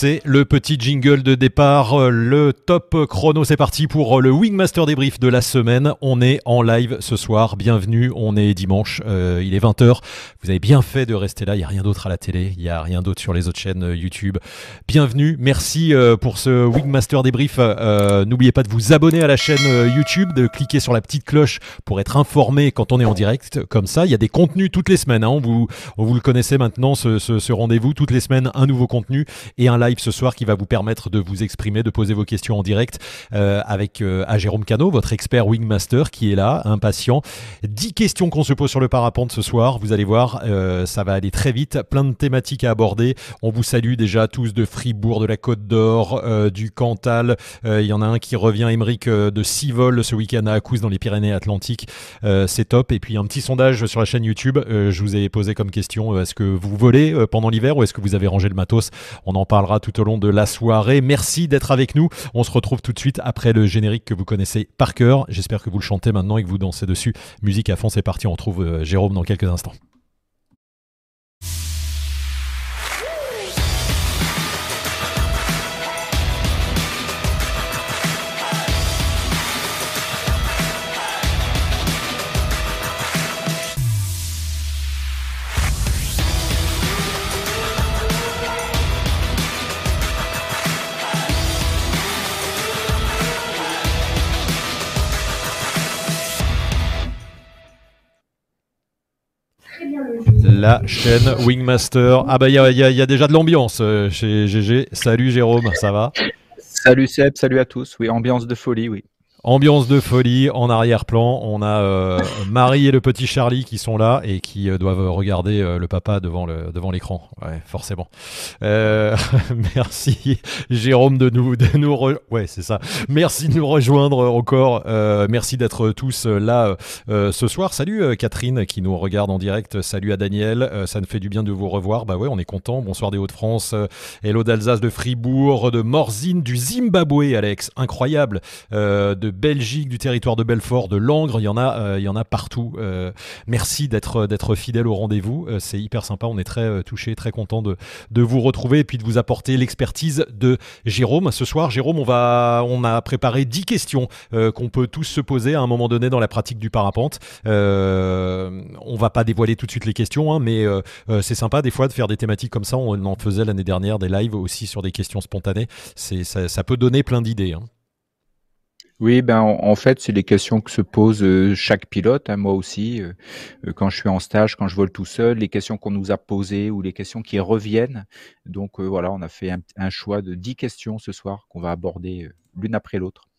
c'est le petit jingle de départ, le top chrono. C'est parti pour le Wingmaster débrief de la semaine. On est en live ce soir. Bienvenue. On est dimanche. Euh, il est 20h. Vous avez bien fait de rester là. Il n'y a rien d'autre à la télé. Il n'y a rien d'autre sur les autres chaînes euh, YouTube. Bienvenue. Merci euh, pour ce Wingmaster débrief. N'oubliez pas de vous abonner à la chaîne YouTube, de cliquer sur la petite cloche pour être informé quand on est en direct. Comme ça, il y a des contenus toutes les semaines. Hein. Vous le connaissez maintenant, ce, ce rendez-vous. Toutes les semaines, un nouveau contenu et un live ce soir qui va vous permettre de vous exprimer, de poser vos questions en direct euh, avec euh, à Jérôme Cano, votre expert Wingmaster qui est là, impatient. 10 questions qu'on se pose sur le parapente ce soir, vous allez voir, euh, ça va aller très vite, plein de thématiques à aborder. On vous salue déjà tous de Fribourg, de la Côte d'Or, du Cantal. Il y en a un qui revient, Émeric, de Civol ce week-end à Acous dans les Pyrénées-Atlantiques. C'est top. Et puis un petit sondage sur la chaîne YouTube. je vous ai posé comme question est-ce que vous volez pendant l'hiver ou est-ce que vous avez rangé le matos? On en parlera tout au long de la soirée. Merci d'être avec nous. On se retrouve tout de suite après le générique que vous connaissez par cœur. J'espère que vous le chantez maintenant et que vous dansez dessus. Musique à fond, c'est parti. On retrouve euh, Jérôme dans quelques instants. La chaîne Wingmaster. Ah bah il y a, déjà de l'ambiance euh, chez GG. Salut Jérôme, ça va? Salut Seb, salut à tous. Oui, ambiance de folie, oui. Ambiance de folie en arrière-plan. On a euh, Marie et le petit Charlie qui sont là et qui euh, doivent regarder euh, le papa devant le devant l'écran. Ouais, forcément. merci Jérôme de nous de nous ouais c'est ça. Merci de nous rejoindre encore. merci d'être tous là ce soir. Salut Catherine qui nous regarde en direct. Salut à Daniel. ça nous fait du bien de vous revoir. Bah ouais, on est content. Bonsoir des Hauts-de-France. hello d'Alsace, de Fribourg, de Morzine, du Zimbabwe, Alex. Incroyable. de Belgique, du territoire de Belfort, de Langres, il y en a, euh, il y en a partout. Euh, merci d'être d'être fidèle au rendez-vous, euh, c'est hyper sympa. On est très touché, très content de, de vous retrouver et puis de vous apporter l'expertise de Jérôme. Ce soir, Jérôme, on va, on a préparé 10 questions qu'on peut tous se poser à un moment donné dans la pratique du parapente. on va pas dévoiler tout de suite les questions, hein, mais c'est sympa des fois de faire des thématiques comme ça. On en faisait l'année dernière des lives aussi sur des questions spontanées. C'est ça, peut donner plein d'idées. Hein. Oui, ben en, fait, c'est les questions que se pose euh, chaque pilote, hein, moi aussi, euh, euh, quand je suis en stage, quand je vole tout seul, les questions qu'on nous a posées ou les questions qui reviennent. Donc voilà, on a fait un, un, choix de 10 questions ce soir qu'on va aborder l'une après l'autre.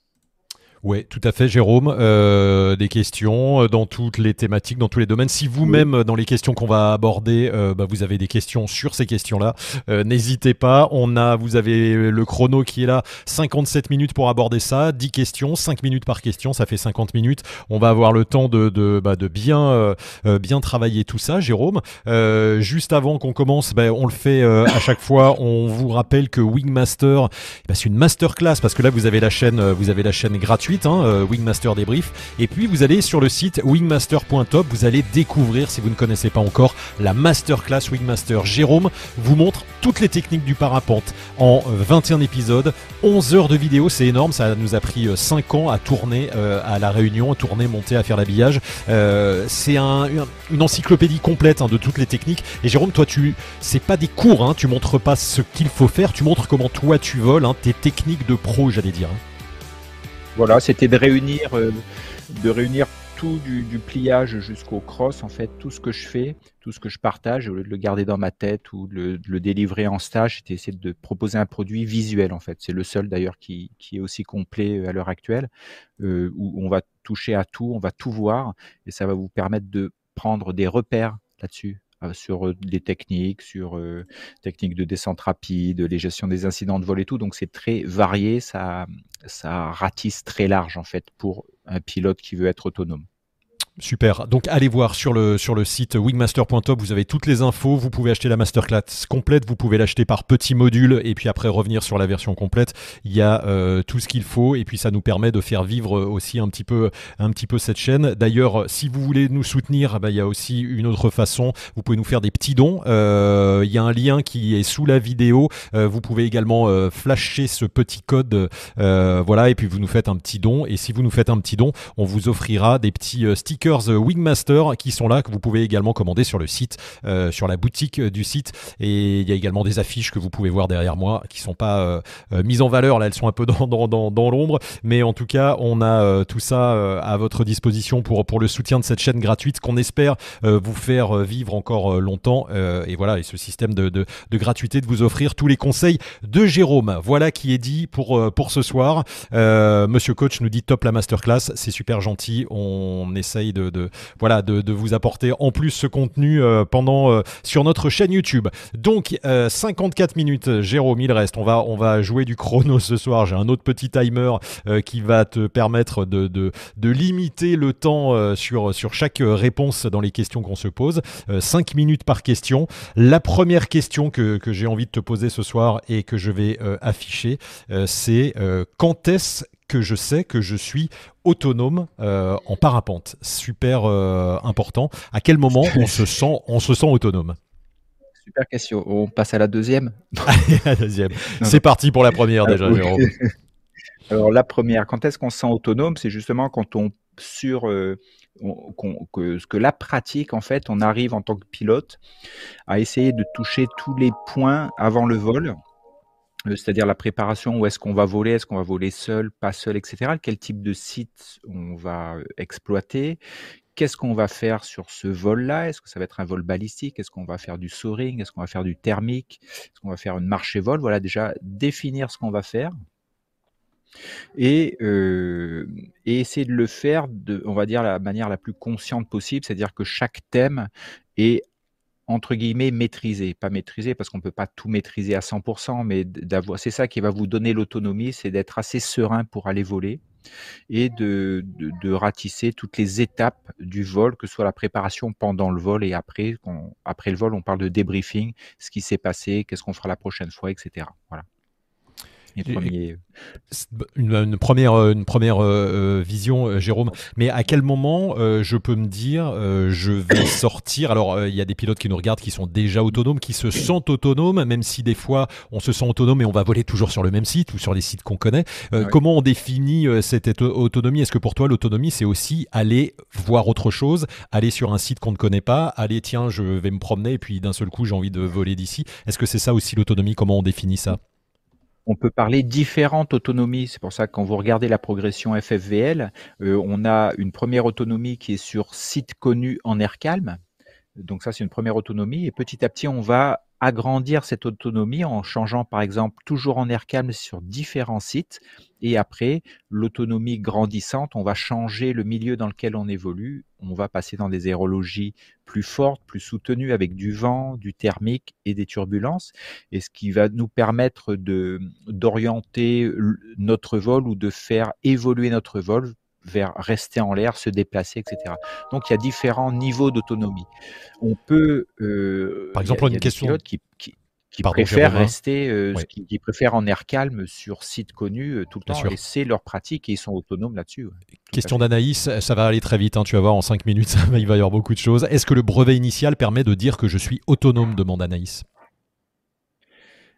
Oui, tout à fait, Jérôme. Euh, des questions euh, dans toutes les thématiques, dans tous les domaines. Si vous-même, euh, dans les questions qu'on va aborder, bah, vous avez des questions sur ces questions-là, n'hésitez pas. On a, vous avez le chrono qui est là, 57 minutes pour aborder ça, 10 questions, 5 minutes par question, ça fait 50 minutes. On va avoir le temps de, de, bah, bien, bien travailler tout ça, Jérôme. juste avant qu'on commence, bah, on le fait à chaque fois. On vous rappelle que Wingmaster, c'est une masterclass parce que là, vous avez la chaîne, vous avez la chaîne gratuite Hein, euh, Wingmaster débrief. Et puis vous allez sur le site wingmaster.top, vous allez découvrir, si vous ne connaissez pas encore, la masterclass Wingmaster. Jérôme vous montre toutes les techniques du parapente en 21 épisodes, 11 heures de vidéo, c'est énorme, ça nous a pris 5 euh, ans à tourner euh, à la réunion, à tourner, monter, à faire l'habillage. c'est un, une encyclopédie complète hein, de toutes les techniques. Et Jérôme, toi, tu, c'est pas des cours, hein, tu montres pas ce qu'il faut faire, tu montres comment toi tu voles, tes techniques de pro, j'allais dire. Voilà, c'était de réunir, euh, de réunir tout du, pliage jusqu'au cross, en fait, tout ce que je fais, tout ce que je partage, au lieu de le garder dans ma tête ou de le, délivrer en stage, c'était essayer de proposer un produit visuel, en fait. C'est le seul d'ailleurs qui, qui, est aussi complet euh, à l'heure actuelle, euh, où on va toucher à tout, on va tout voir, et ça va vous permettre de prendre des repères là-dessus sur des techniques, sur techniques de descente rapide, les gestions des incidents de vol et tout. Donc c'est très varié, ça, ça ratisse très large en fait pour un pilote qui veut être autonome. Super. Donc allez voir sur le, site wingmaster.top, vous avez toutes les infos. Vous pouvez acheter la masterclass complète, vous pouvez l'acheter par petits modules et puis après revenir sur la version complète. Il y a euh, tout ce qu'il faut et puis ça nous permet de faire vivre aussi un petit peu, cette chaîne. D'ailleurs, si vous voulez nous soutenir, bah, il y a aussi une autre façon. Vous pouvez nous faire des petits dons. Euh, il y a un lien qui est sous la vidéo. Euh, vous pouvez également flasher ce petit code. voilà, et puis vous nous faites un petit don. Et si vous nous faites un petit don, on vous offrira des petits stickers Wingmaster qui sont là, que vous pouvez également commander sur le site, euh, sur la boutique du site. Et il y a également des affiches que vous pouvez voir derrière moi qui sont pas euh, euh, mises en valeur. Là, elles sont un peu dans, dans, dans, l'ombre. Mais en tout cas, on a tout ça à votre disposition pour, pour le soutien de cette chaîne gratuite qu'on espère vous faire vivre encore longtemps. et voilà, et ce système de, de, de, gratuité de vous offrir tous les conseils de Jérôme. Voilà qui est dit pour, pour ce soir. Monsieur Coach nous dit top la masterclass. C'est super gentil. On essaye de de, voilà, de, vous apporter en plus ce contenu euh, pendant euh, sur notre chaîne YouTube. Donc 54 euh, minutes, Jérôme, il reste. On va, on va jouer du chrono ce soir. J'ai un autre petit timer qui va te permettre de, de, limiter le temps sur, sur chaque réponse dans les questions qu'on se pose. 5 minutes par question. La première question que, que j'ai envie de te poser ce soir et que je vais afficher, c'est quand est-ce que je sais que je suis autonome euh, en parapente. Super euh, important. À quel moment on se sent, on se sent autonome? Super question. On passe à la deuxième. la deuxième. C'est parti pour la première déjà, Jérôme. Alors la première, quand est-ce qu'on se sent autonome? C'est justement quand on sur euh, que, que la pratique, en fait, on arrive en tant que pilote à essayer de toucher tous les points avant le vol c'est-à-dire la préparation, où est-ce qu'on va voler, est-ce qu'on va voler seul, pas seul, etc. Quel type de site on va euh, exploiter, qu'est-ce qu'on va faire sur ce vol-là? Est-ce que ça va être un vol balistique? Est-ce qu'on va faire du soaring? Est-ce qu'on va faire du thermique? Est-ce qu'on va faire une marche et vol? Voilà, déjà définir ce qu'on va faire. Et, euh, et, essayer de le faire de, on va dire, la manière la plus consciente possible, c'est-à-dire que chaque thème est entre guillemets maîtriser, pas maîtriser parce qu'on ne peut pas tout maîtriser à 100%, mais d'avoir, c'est ça qui va vous donner l'autonomie, c'est d'être assez serein pour aller voler et de, ratisser toutes les étapes du vol, que ce soit la préparation pendant le vol et après. après le vol, on parle de débriefing, ce qui s'est passé, qu'est-ce qu'on fera la prochaine fois, etc. Voilà. Une, première, une première euh, euh, vision, euh, Jérôme. Mais à quel moment je peux me dire je vais sortir? Alors, il y a des pilotes qui nous regardent qui sont déjà autonomes, qui se sentent autonomes, même si des fois on se sent autonome et on va voler toujours sur le même site ou sur les sites qu'on connaît. Comment on définit cette autonomie? Est-ce que pour toi, l'autonomie, c'est aussi aller voir autre chose, aller sur un site qu'on ne connaît pas, aller tiens, je vais me promener et puis d'un seul coup, j'ai envie de voler d'ici? Est-ce que c'est ça aussi l'autonomie? Comment on définit ça? On peut parler différentes autonomies. C'est pour ça que quand vous regardez la progression FFVL, euh, on a une première autonomie qui est sur site connu en air calme. Donc ça, c'est une première autonomie. Et petit à petit, on va agrandir cette autonomie en changeant par exemple toujours en air calme sur différents sites et après l'autonomie grandissante on va changer le milieu dans lequel on évolue on va passer dans des aérologies plus fortes plus soutenues avec du vent du thermique et des turbulences et ce qui va nous permettre de d'orienter notre vol ou de faire évoluer notre vol vers rester en l'air, se déplacer, etc. Donc il y a différents niveaux d'autonomie. On peut, euh, par exemple, une question qui, qui, qui préfèrent rester, euh, qui, préfèrent en air calme sur site connu euh, tout le temps, et c'est leur pratique et ils sont autonomes là-dessus. Question d'Anaïs, ça va aller très vite, hein, tu vas voir en 5 minutes, il va y avoir beaucoup de choses. Est-ce que le brevet initial permet de dire que je suis autonome demande Anaïs.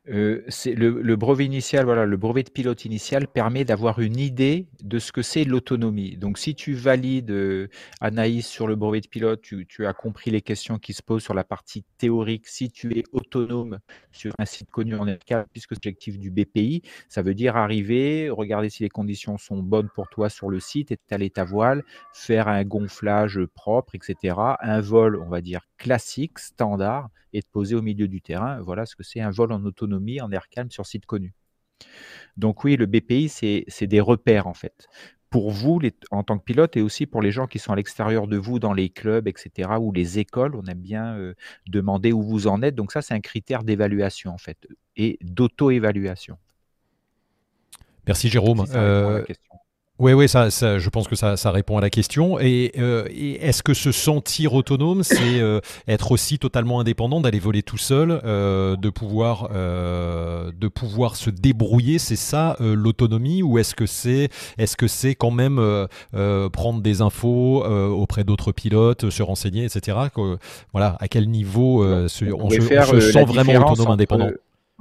Euh, le, brevet initial, voilà, le brevet de pilote initial permet d'avoir une idée de ce que c'est l'autonomie. Donc, si tu valides euh, Anaïs sur le brevet de pilote, tu, as compris les questions qui se posent sur la partie théorique. Si tu es autonome sur un site connu en cas, puisque l'objectif du BPI, ça veut dire arriver, regarder si les conditions sont bonnes pour toi sur le site, étaler ta voile, faire un gonflage propre, etc. Un vol, on va dire classique, standard, et de poser au milieu du terrain. Voilà ce que c'est un vol en autonomie, en air calme sur site connu. Donc oui, le BPI, c'est des repères en fait. Pour vous, en tant que pilote, et aussi pour les gens qui sont à l'extérieur de vous, dans les clubs, etc., ou les écoles, on aime bien euh, demander où vous en êtes. Donc ça, c'est un critère d'évaluation en fait, et d'auto-évaluation. Merci Jérôme. Oui, oui, ça, je pense que ça, répond à la question. Et, est-ce que se sentir autonome, c'est être aussi totalement indépendant, d'aller voler tout seul, de pouvoir, de pouvoir se débrouiller, c'est ça l'autonomie, ou est-ce que c'est, est-ce que c'est quand même prendre des infos auprès d'autres pilotes, se renseigner, etc. voilà, à quel niveau on, se, sent vraiment autonome, indépendant?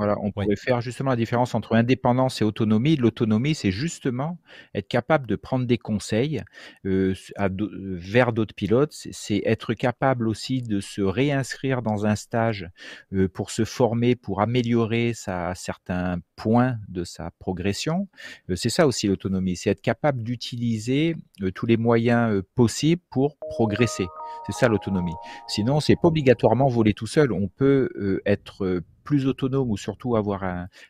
Voilà, on pourrait faire justement la différence entre indépendance et autonomie. L'autonomie, c'est justement être capable de prendre des conseils euh, vers d'autres pilotes. C'est être capable aussi de se réinscrire dans un stage euh, pour se former, pour améliorer sa, certains points de sa progression. Euh, c'est ça aussi l'autonomie, c'est être capable d'utiliser tous les moyens possibles pour progresser. C'est ça l'autonomie. Sinon, c'est pas obligatoirement voler tout seul. On peut être plus autonome ou surtout avoir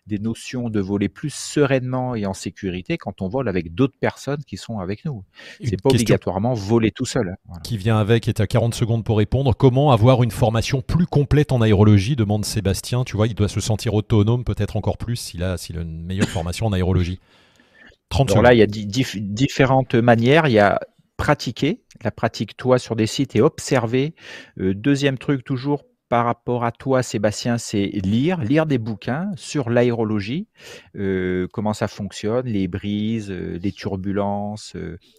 des notions de voler plus sereinement et en sécurité quand on vole avec d'autres personnes qui sont avec nous. C'est pas obligatoirement voler tout seul. Qui vient avec, et à 40 secondes pour répondre. Comment avoir une formation plus complète en aérologie demande Sébastien. Tu vois, il doit se sentir autonome peut-être encore plus s'il a, s'il a une meilleure formation en aérologie. 30 Alors là, il y a différentes manières. Il y a pratiquer, la pratique toi sur des sites et observer. Euh, deuxième truc, toujours par rapport à toi, Sébastien, c'est lire, lire des bouquins sur l'aérologie, euh, comment ça fonctionne, les brises, euh, les turbulences,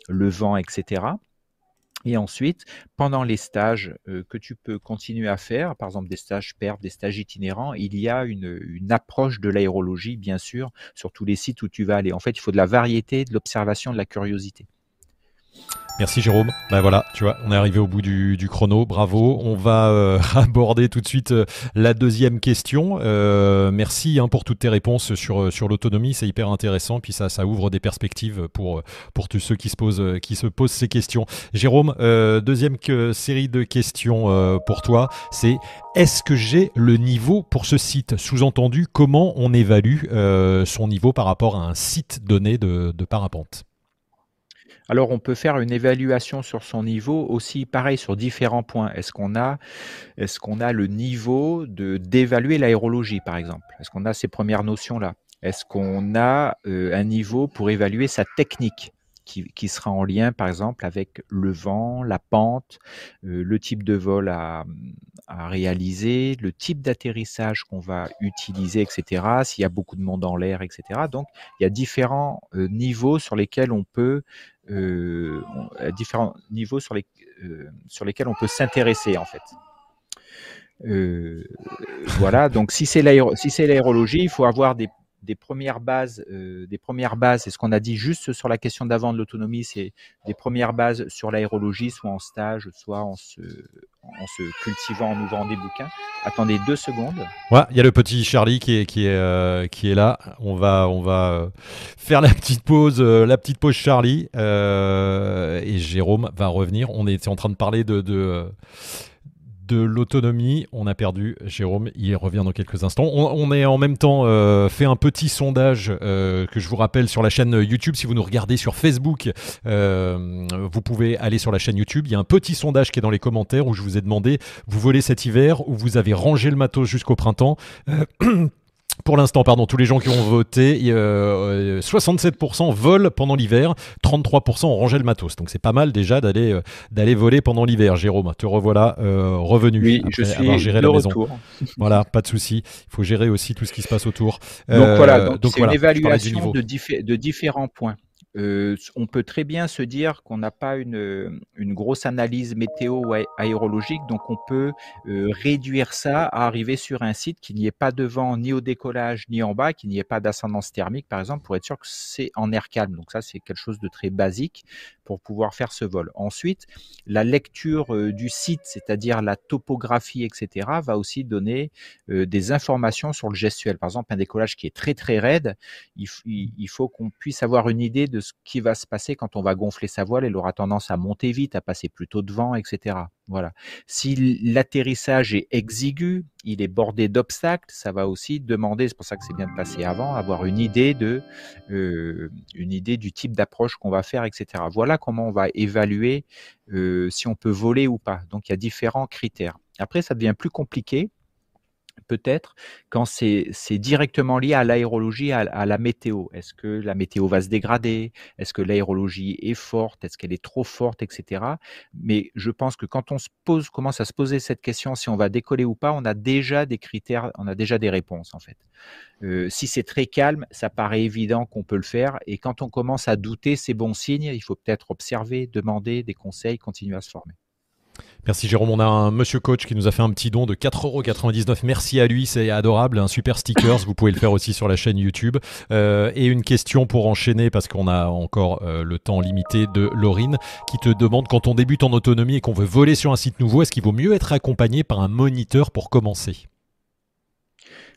le vent, etc. Et ensuite, pendant les stages que tu peux continuer à faire, par exemple des stages PERF, des stages itinérants, il y a une, une approche de l'aérologie, bien sûr, sur tous les sites où tu vas aller. En fait, il faut de la variété, de l'observation, de la curiosité. Merci Jérôme. Ben voilà, tu vois, on est arrivé au bout du, chrono. Bravo. On va euh, aborder tout de suite euh, la deuxième question. Euh, merci hein, pour toutes tes réponses sur, l'autonomie. C'est hyper intéressant. Puis ça, ouvre des perspectives pour, tous ceux qui se posent, ces questions. Jérôme, deuxième série de questions pour toi. C'est est-ce que j'ai le niveau pour ce site? Sous-entendu, comment on évalue son niveau par rapport à un site donné de parapente? Alors, on peut faire une évaluation sur son niveau aussi, pareil, sur différents points. Est-ce qu'on a, est-ce qu'on a le niveau de d'évaluer l'aérologie, par exemple? Est-ce qu'on a ces premières notions-là? Est-ce qu'on a euh, un niveau pour évaluer sa technique qui, sera en lien, par exemple, avec le vent, la pente, euh, le type de vol à, réaliser, le type d'atterrissage qu'on va utiliser, etc. S'il y a beaucoup de monde en l'air, etc. Donc, il y a différents euh, niveaux sur lesquels on peut, euh, différents niveaux sur, les, sur lesquels on peut s'intéresser, en fait. voilà, donc si c'est l'aérologie, il faut avoir des, des premières bases, euh, des premières bases, et ce qu'on a dit juste sur la question d'avant de l'autonomie, c'est des premières bases sur l'aérologie, soit en stage, soit en se, en se cultivant, en ouvrant des bouquins. Attendez deux secondes. Ouais, il y a le petit Charlie qui est, qui est, euh, qui est là. On va, on va euh, faire la petite pause, la petite pause Charlie, et Jérôme va revenir. On était en train de parler de, de de l'autonomie. On a perdu Jérôme, il revient dans quelques instants. On, est en même temps euh, fait un petit sondage euh, que je vous rappelle sur la chaîne YouTube. Si vous nous regardez sur Facebook, euh, vous pouvez aller sur la chaîne YouTube. Il y a un petit sondage qui est dans les commentaires où je vous ai demandé, vous volez cet hiver ou vous avez rangé le matos jusqu'au printemps Pour l'instant, pardon, tous les gens qui ont voté, 67% euh, volent pendant l'hiver, 33% ont rangé le matos. Donc c'est pas mal déjà d'aller euh, d'aller voler pendant l'hiver. Jérôme, te revoilà euh, revenu oui, je suis géré la maison. Voilà, pas de souci. Il faut gérer aussi tout ce qui se passe autour. Donc voilà, c'est une évaluation de, de différents points. Euh, on peut très bien se dire qu'on n'a pas une, une, grosse analyse météo aérologique, donc on peut euh, réduire ça à arriver sur un site qui n'y ait pas de vent ni au décollage ni en bas, qui n'y ait pas d'ascendance thermique par exemple, pour être sûr que c'est en air calme. Donc ça, c'est quelque chose de très basique pour pouvoir faire ce vol. Ensuite, la lecture du site, c'est-à-dire la topographie, etc., va aussi donner des informations sur le gestuel. Par exemple, un décollage qui est très très raide, il, il faut qu'on puisse avoir une idée de ce qui va se passer quand on va gonfler sa voile. Elle aura tendance à monter vite, à passer plutôt devant, etc. Voilà. Si l'atterrissage est exigu, il est bordé d'obstacles, ça va aussi demander, c'est pour ça que c'est bien de passer avant, avoir une idée de, euh, une idée du type d'approche qu'on va faire, etc. Voilà comment on va évaluer euh, si on peut voler ou pas. Donc il y a différents critères. Après, ça devient plus compliqué peut-être quand c'est directement lié à l'aérologie, à, la météo. Est-ce que la météo va se dégrader? Est-ce que l'aérologie est forte? Est-ce qu'elle est trop forte, etc. Mais je pense que quand on commence à se poser cette question, si on va décoller ou pas, on a déjà des critères, on a déjà des réponses en fait. Euh, si c'est très calme, ça paraît évident qu'on peut le faire. Et quand on commence à douter, c'est bon signe. Il faut peut-être observer, demander des conseils, continuer à se former. Merci Jérôme. On a un monsieur coach qui nous a fait un petit don de 4,99€. Merci à lui, c'est adorable. Un super stickers. Vous pouvez le faire aussi sur la chaîne YouTube. Euh, et une question pour enchaîner, parce qu'on a encore euh, le temps limité de Laurine, qui te demande quand on débute en autonomie et qu'on veut voler sur un site nouveau, est-ce qu'il vaut mieux être accompagné par un moniteur pour commencer?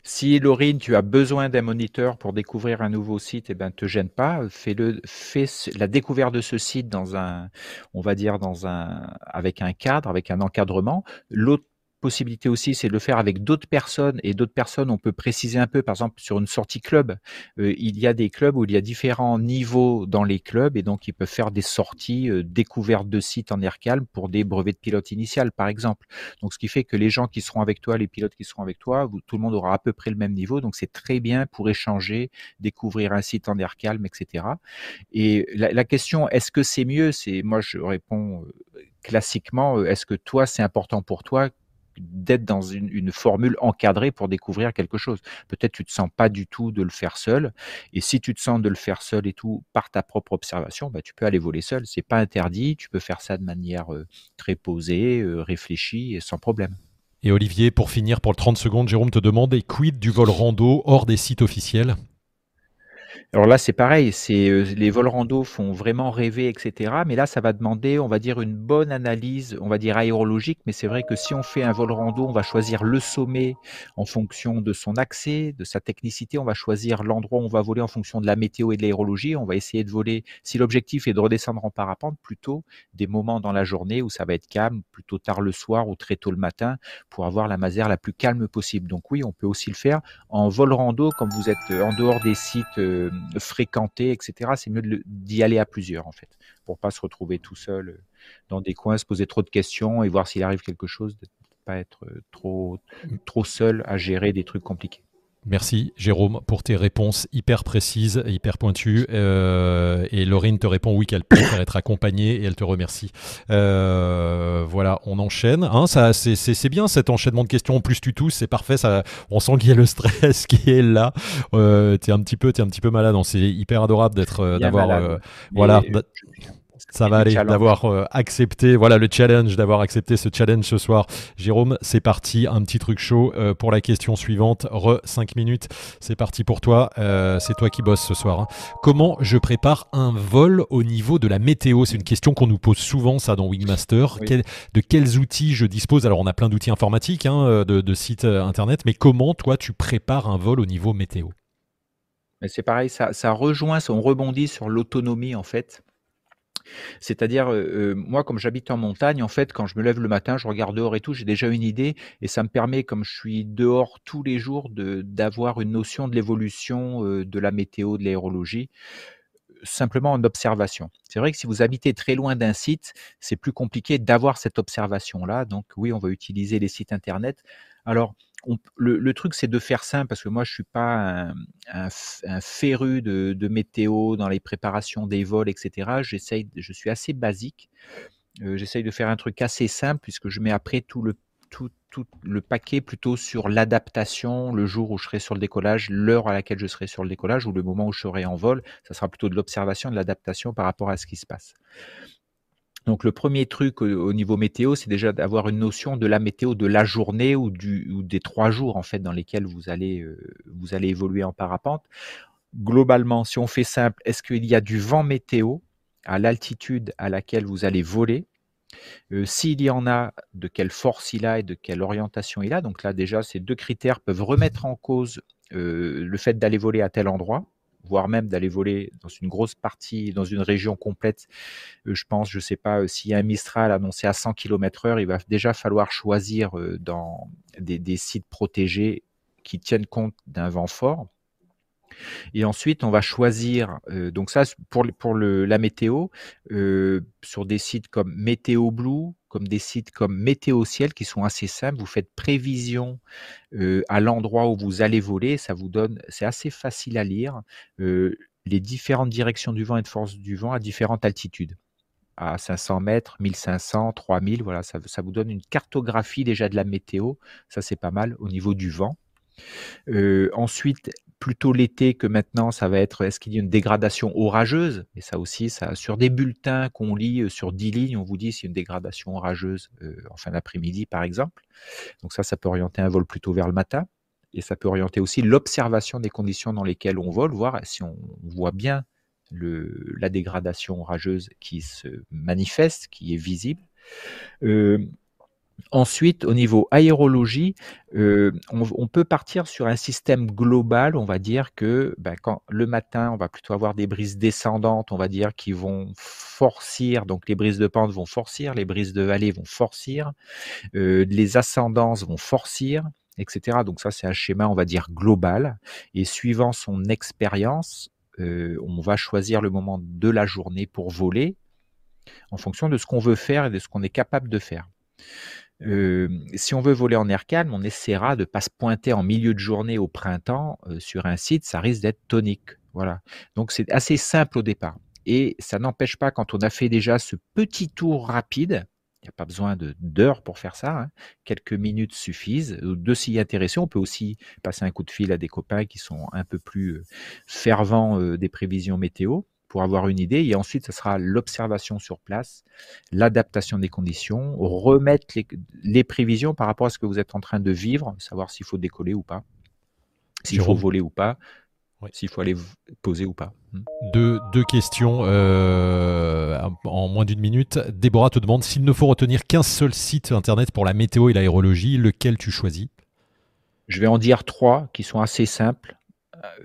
Si Laurine, tu as besoin d'un moniteur pour découvrir un nouveau site, eh ben, te gêne pas. Fais-le, fais la découverte de ce site dans un, on va dire dans un, avec un cadre, avec un encadrement. L'autre possibilité aussi, c'est de le faire avec d'autres personnes et d'autres personnes, on peut préciser un peu, par exemple sur une sortie club, euh, il y a des clubs où il y a différents niveaux dans les clubs et donc ils peuvent faire des sorties euh, découvertes de sites en air calme pour des brevets de pilote initial, par exemple. Donc ce qui fait que les gens qui seront avec toi, les pilotes qui seront avec toi, tout le monde aura à peu près le même niveau, donc c'est très bien pour échanger, découvrir un site en air calme, etc. Et la, la question, est-ce que c'est mieux? C'est moi je réponds euh, classiquement, est-ce que toi c'est important pour toi d'être dans une, formule encadrée pour découvrir quelque chose. Peut-être tu te sens pas du tout de le faire seul, et si tu te sens de le faire seul et tout par ta propre observation, bah, tu peux aller voler seul. C'est pas interdit, tu peux faire ça de manière euh, très posée, euh, réfléchie et sans problème. Et Olivier, pour finir, pour le 30 secondes, Jérôme te demande, et quid du vol rando hors des sites officiels? Alors là, c'est pareil, c'est euh, les vols rando font vraiment rêver, etc. Mais là, ça va demander, on va dire, une bonne analyse, on va dire aérologique. Mais c'est vrai que si on fait un vol rando, on va choisir le sommet en fonction de son accès, de sa technicité. On va choisir l'endroit où on va voler en fonction de la météo et de l'aérologie. On va essayer de voler, si l'objectif est de redescendre en parapente, plutôt des moments dans la journée où ça va être calme, plutôt tard le soir ou très tôt le matin, pour avoir la masère la plus calme possible. Donc oui, on peut aussi le faire en vol rando, comme vous êtes en dehors des sites euh, fréquenter, etc. C'est mieux d'y aller à plusieurs, en fait, pour pas se retrouver tout seul euh, dans des coins, se poser trop de questions et voir s'il arrive quelque chose, de pas être euh, trop, trop seul à gérer des trucs compliqués. Merci Jérôme pour tes réponses hyper précises, hyper pointues. Euh, et Laurine te répond oui qu'elle préfère être accompagnée et elle te remercie. Euh, voilà, on enchaîne. Hein, ça, c'est bien cet enchaînement de questions. En plus tu tous, c'est parfait. Ça, on sent qu'il y a le stress qui est là. Euh, t'es un petit peu, es un petit peu malade. Hein. C'est hyper adorable d'être, euh, d'avoir, voilà. Va aller d'avoir euh, accepté, voilà le challenge, d'avoir accepté ce challenge ce soir. Jérôme, c'est parti, un petit truc chaud euh, pour la question suivante. Re 5 minutes, c'est parti pour toi. Euh, c'est toi qui bosses ce soir. Hein. Comment je prépare un vol au niveau de la météo? C'est une question qu'on nous pose souvent, ça, dans Wingmaster. de quels outils je dispose? Alors, on a plein d'outils informatiques, hein, de, de sites internet, mais comment toi tu prépares un vol au niveau météo? C'est pareil, ça, ça rejoint, on rebondit sur l'autonomie en fait. C'est-à-dire, moi, comme j'habite en montagne, en fait, quand je me lève le matin, je regarde dehors et tout, j'ai déjà une idée et ça me permet, comme je suis dehors tous les jours, d'avoir une notion de l'évolution de la météo, de l'aérologie simplement en observation. C'est vrai que si vous habitez très loin d'un site, c'est plus compliqué d'avoir cette observation-là. Donc oui, on va utiliser les sites Internet. Alors, le, truc, c'est de faire simple, parce que moi, je suis pas un, féru de, météo dans les préparations des vols, etc. Je suis assez basique. Euh, j'essaye de faire un truc assez simple, puisque je mets après tout le, tout, le paquet plutôt sur l'adaptation, le jour où je serai sur le décollage, l'heure à laquelle je serai sur le décollage, ou le moment où je serai en vol. Ça sera plutôt de l'observation, de l'adaptation par rapport à ce qui se passe. Donc le premier truc au, niveau météo, c'est déjà d'avoir une notion de la météo de la journée ou, des trois jours en fait dans lesquels euh, vous allez évoluer en parapente. Globalement, si on fait simple, est-ce qu'il y a du vent météo à l'altitude à laquelle vous allez voler? Euh, S'il y en a, de quelle force il a et de quelle orientation il a. Donc là déjà, ces deux critères peuvent remettre en cause euh, le fait d'aller voler à tel endroit voire même d'aller voler dans une grosse partie, dans une région complète. Euh, je pense, je ne sais pas, s'il y a un Mistral annoncé à 100 km heure, il va déjà falloir choisir dans des, sites protégés qui tiennent compte d'un vent fort. Et ensuite, on va choisir, donc ça pour, pour le, la météo, sur des sites comme Météo Blue, comme des sites comme Météo Ciel qui sont assez simples. Vous faites prévision à l'endroit où vous allez voler. Ça vous donne, c'est assez facile à lire, les différentes directions du vent et de force du vent à différentes altitudes à 500 mètres, 1500, 3000. Voilà, ça, vous donne une cartographie déjà de la météo. Ça, c'est pas mal au niveau du vent. Euh, ensuite, plutôt l'été que maintenant, ça va être est-ce qu'il y a une dégradation orageuse? Et ça aussi, ça, sur des bulletins qu'on lit euh, sur 10 lignes, on vous dit s'il y a une dégradation orageuse euh, en fin d'après-midi, par exemple. Donc ça, ça peut orienter un vol plutôt vers le matin. Et ça peut orienter aussi l'observation des conditions dans lesquelles on vole, voir si on voit bien la dégradation orageuse qui se manifeste, qui est visible. Euh, ensuite, au niveau aérologie, euh, on, peut partir sur un système global. On va dire que ben, quand le matin, on va plutôt avoir des brises descendantes, on va dire, qui vont forcir. Donc les brises de pente vont forcir, les brises de vallée vont forcir, euh, les ascendances vont forcir etc. Donc ça, c'est un schéma, on va dire, global. Et suivant son expérience, euh, on va choisir le moment de la journée pour voler en fonction de ce qu'on veut faire et de ce qu'on est capable de faire. Euh, si on veut voler en air calme, on essaiera de ne pas se pointer en milieu de journée au printemps euh, sur un site, ça risque d'être tonique. Voilà. Donc c'est assez simple au départ. Et ça n'empêche pas, quand on a fait déjà ce petit tour rapide, il n'y a pas besoin d'heures pour faire ça. Hein. Quelques minutes suffisent. De s'y intéresser, on peut aussi passer un coup de fil à des copains qui sont un peu plus fervents des prévisions météo pour avoir une idée. Et ensuite, ce sera l'observation sur place, l'adaptation des conditions, remettre les, prévisions par rapport à ce que vous êtes en train de vivre, savoir s'il faut décoller ou pas, s'il faut voler ou pas, s'il faut aller poser ou pas. Hmm. Deux, deux questions euh, en moins d'une minute. Déborah te demande s'il ne faut retenir qu'un seul site internet pour la météo et l'aérologie, lequel tu choisis? Je vais en dire trois qui sont assez simples.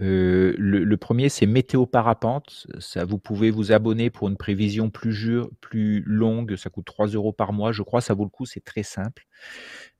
Euh, le, premier, c'est Météo Parapente. Ça, vous pouvez vous abonner pour une prévision plus, plus longue. Ça coûte 3 euros par mois. Je crois ça vaut le coup. C'est très simple.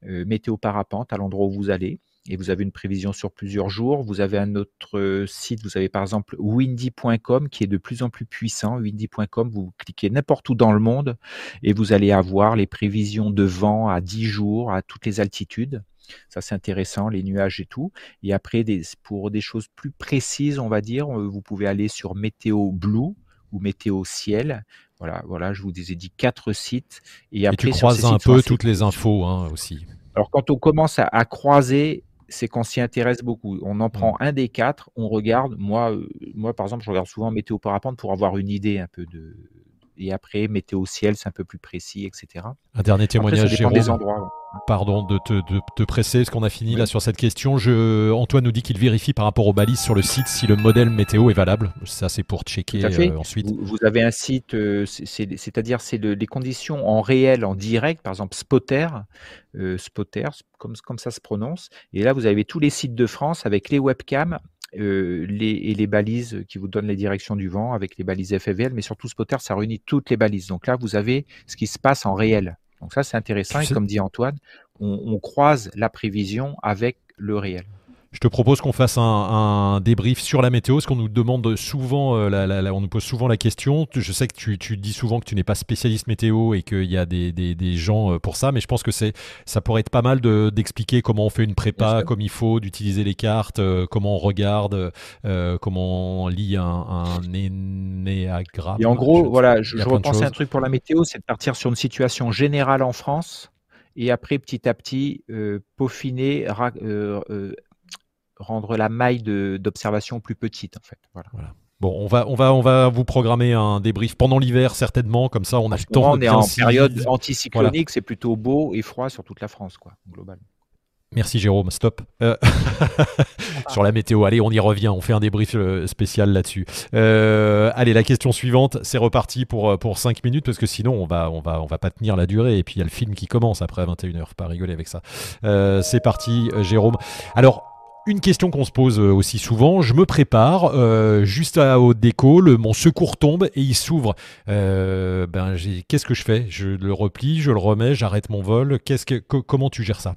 Euh, météo Parapente à l'endroit où vous allez et vous avez une prévision sur plusieurs jours. Vous avez un autre euh, site, vous avez par exemple windy.com qui est de plus en plus puissant. Windy.com, vous cliquez n'importe où dans le monde et vous allez avoir les prévisions de vent à 10 jours, à toutes les altitudes. Ça, c'est intéressant, les nuages et tout. Et après, des, pour des choses plus précises, on va dire, euh, vous pouvez aller sur Météo Blue ou Météo Ciel. Voilà, voilà, je vous ai dit quatre sites. Et, après, tu croises un peu toutes les infos hein, aussi. Alors, quand on commence à croiser, c'est qu'on s'y intéresse beaucoup. On en prend mmh. un des quatre, on regarde. Moi, euh, moi, par exemple, je regarde souvent météo parapente pour avoir une idée un peu de. Et après, météo ciel, c'est un peu plus précis, etc. Un dernier témoignage, Jérôme. Des endroits, Pardon de te, presser, parce qu'on a fini là sur cette question? Je, Antoine nous dit qu'il vérifie par rapport aux balises sur le site si le modèle météo est valable. Ça, c'est pour checker euh, ensuite. Vous, avez un site, euh, c'est-à-dire c'est les conditions en réel, en direct, par exemple Spotter, euh, Spotter, comme, comme ça se prononce. Et là, vous avez tous les sites de France avec les webcams les, et les balises qui vous donnent les directions du vent avec les balises FFVL, mais surtout Spotter, ça réunit toutes les balises. Donc là, vous avez ce qui se passe en réel. Donc ça, c'est intéressant. et comme dit Antoine, on, croise la prévision avec le réel. Je te propose qu'on fasse un, débrief sur la météo, parce qu'on nous demande souvent, euh, on nous pose souvent la question. Je sais que tu, dis souvent que tu n'es pas spécialiste météo et qu'il y a des, gens euh, pour ça, mais je pense que c'est, ça pourrait être pas mal d'expliquer comment on fait une prépa comme il faut, d'utiliser les cartes, euh, comment on regarde, comment on lit un, un énéagramme. Et en gros, voilà, je, je repense à un truc pour la météo, c'est de partir sur une situation générale en France et après petit à petit peaufiner, rendre la maille d'observation plus petite en fait. Voilà. Bon, on va, on, va, on va vous programmer un débrief pendant l'hiver, certainement, comme ça on a le temps on est en période anticyclonique, c'est plutôt beau et froid sur toute la France, quoi, globalement. Merci Jérôme, stop. Euh, sur la météo, allez, on y revient, on fait un débrief euh, spécial là-dessus. Euh, allez, la question suivante, c'est reparti pour, pour 5 minutes, parce que sinon on va, on, va, on va pas tenir la durée, et puis il y a le film qui commence après 21h, pas rigoler avec ça. c'est parti, Jérôme. Alors, une question qu'on se pose euh, aussi souvent, je me prépare, euh, juste à haute déco, mon secours tombe et il s'ouvre. Euh, ben, qu'est-ce que je fais? Je le replie, je le remets, j'arrête mon vol. Qu'est-ce que, comment tu gères ça?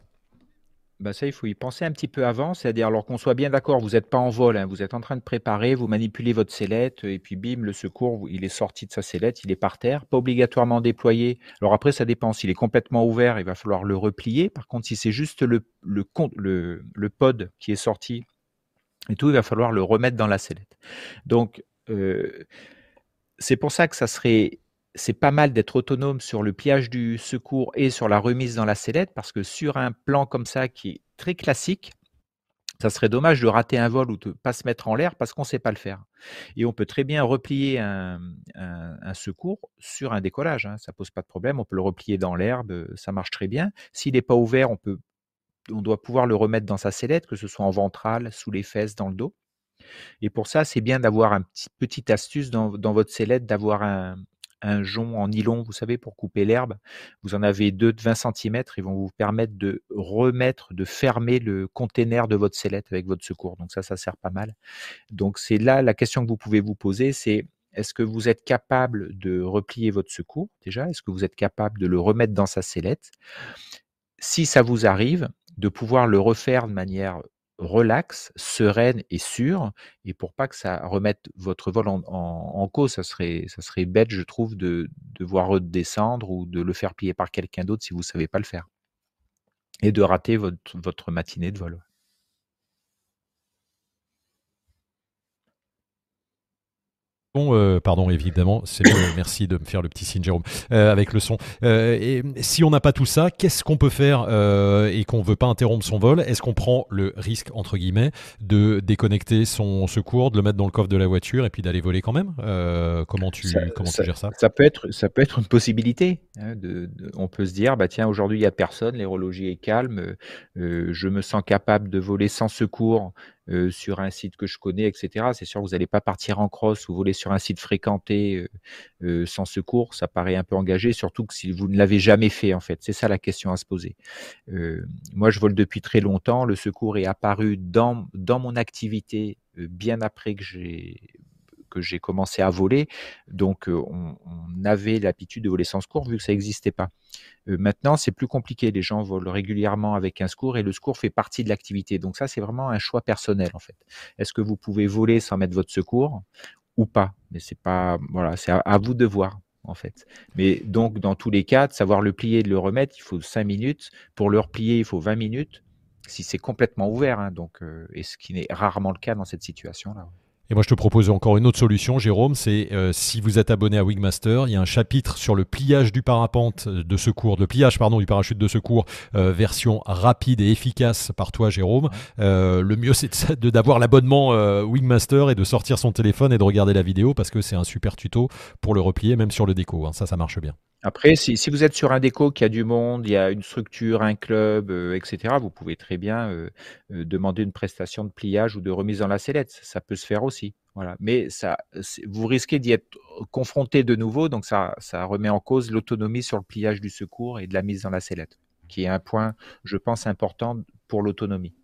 Bah ça, il faut y penser un petit peu avant, c'est-à-dire alors qu'on soit bien d'accord, vous n'êtes pas en vol, hein, vous êtes en train de préparer, vous manipulez votre sellette et puis bim, le secours, il est sorti de sa sellette, il est par terre, pas obligatoirement déployé. Alors après, ça dépend. S'il est complètement ouvert, il va falloir le replier. Par contre, si c'est juste le, le, le, le pod qui est sorti et tout, il va falloir le remettre dans la sellette. Donc, euh, c'est pour ça que ça serait c'est pas mal d'être autonome sur le pliage du secours et sur la remise dans la sellette parce que sur un plan comme ça qui est très classique, ça serait dommage de rater un vol ou de ne pas se mettre en l'air parce qu'on ne sait pas le faire. Et on peut très bien replier un, secours sur un décollage, hein, ça pose pas de problème. On peut le replier dans l'herbe, ça marche très bien. S'il n'est pas ouvert, on, peut, on doit pouvoir le remettre dans sa sellette, que ce soit en ventrale, sous les fesses, dans le dos. Et pour ça, c'est bien d'avoir un petit petite astuce dans, dans votre sellette, d'avoir un, un jonc en nylon, vous savez, pour couper l'herbe. Vous en avez deux de 20 cm. Ils vont vous permettre de remettre, de fermer le container de votre sellette avec votre secours. Donc ça, ça sert pas mal. Donc c'est là la question que vous pouvez vous poser, c'est est-ce que vous êtes capable de replier votre secours déjà? Est-ce que vous êtes capable de le remettre dans sa sellette? Si ça vous arrive, de pouvoir le refaire de manière relax, sereine et sûre, et pour pas que ça remette votre vol en, cause, ça serait, ça serait bête, je trouve, de devoir redescendre ou de le faire plier par quelqu'un d'autre si vous ne savez pas le faire, et de rater votre, votre matinée de vol. Euh, pardon, évidemment, c'est merci de me faire le petit signe, Jérôme, euh, avec le son. Euh, et si on n'a pas tout ça, qu'est-ce qu'on peut faire et qu'on veut pas interrompre son vol? Est-ce qu'on prend le risque entre guillemets de déconnecter son secours, de le mettre dans le coffre de la voiture et puis d'aller voler quand même? Comment tu comment tu gères ça? Ça peut être ça peut être une possibilité. Hein, de, on peut se dire bah tiens aujourd'hui il y a personne, l'horologer est calme, je me sens capable de voler sans secours sur un site que je connais, etc. C'est sûr vous n'allez pas partir en cross ou voler sur un site fréquenté sans secours. Ça paraît un peu engagé, surtout que si vous ne l'avez jamais fait, en fait. C'est ça la question à se poser. moi, je vole depuis très longtemps. Le secours est apparu dans, dans mon activité bien après que j'ai que j'ai commencé à voler. Donc, on, avait l'habitude de voler sans secours vu que ça n'existait pas. maintenant, c'est plus compliqué. Les gens volent régulièrement avec un secours et le secours fait partie de l'activité. Donc, ça, c'est vraiment un choix personnel en fait. Est-ce que vous pouvez voler sans mettre votre secours ou pas? Mais c'est pas voilà, c'est à, vous de voir en fait. Mais donc, dans tous les cas, de savoir le plier et de le remettre, il faut 5 minutes. Pour le replier, il faut 20 minutes. Si c'est complètement ouvert, hein, donc, et ce qui n'est rarement le cas dans cette situation-là. Et moi, je te propose encore une autre solution, Jérôme, c'est euh, si vous êtes abonné à Wingmaster, il y a un chapitre sur le pliage du parapente de secours, de pliage pardon du parachute de secours, euh, version rapide et efficace par toi, Jérôme. Euh, le mieux, c'est d'avoir l'abonnement Wingmaster et de sortir son téléphone et de regarder la vidéo parce que c'est un super tuto pour le replier, même sur le déco. Hein. Ça, ça marche bien. Après, si, vous êtes sur un déco qui a du monde, il y a une structure, un club, etc., vous pouvez très bien demander une prestation de pliage ou de remise dans la sellette. Ça peut se faire aussi. Voilà. Mais ça, vous risquez d'y être confronté de nouveau, donc ça, ça remet en cause l'autonomie sur le pliage du secours et de la mise dans la sellette, qui est un point, je pense, important pour l'autonomie.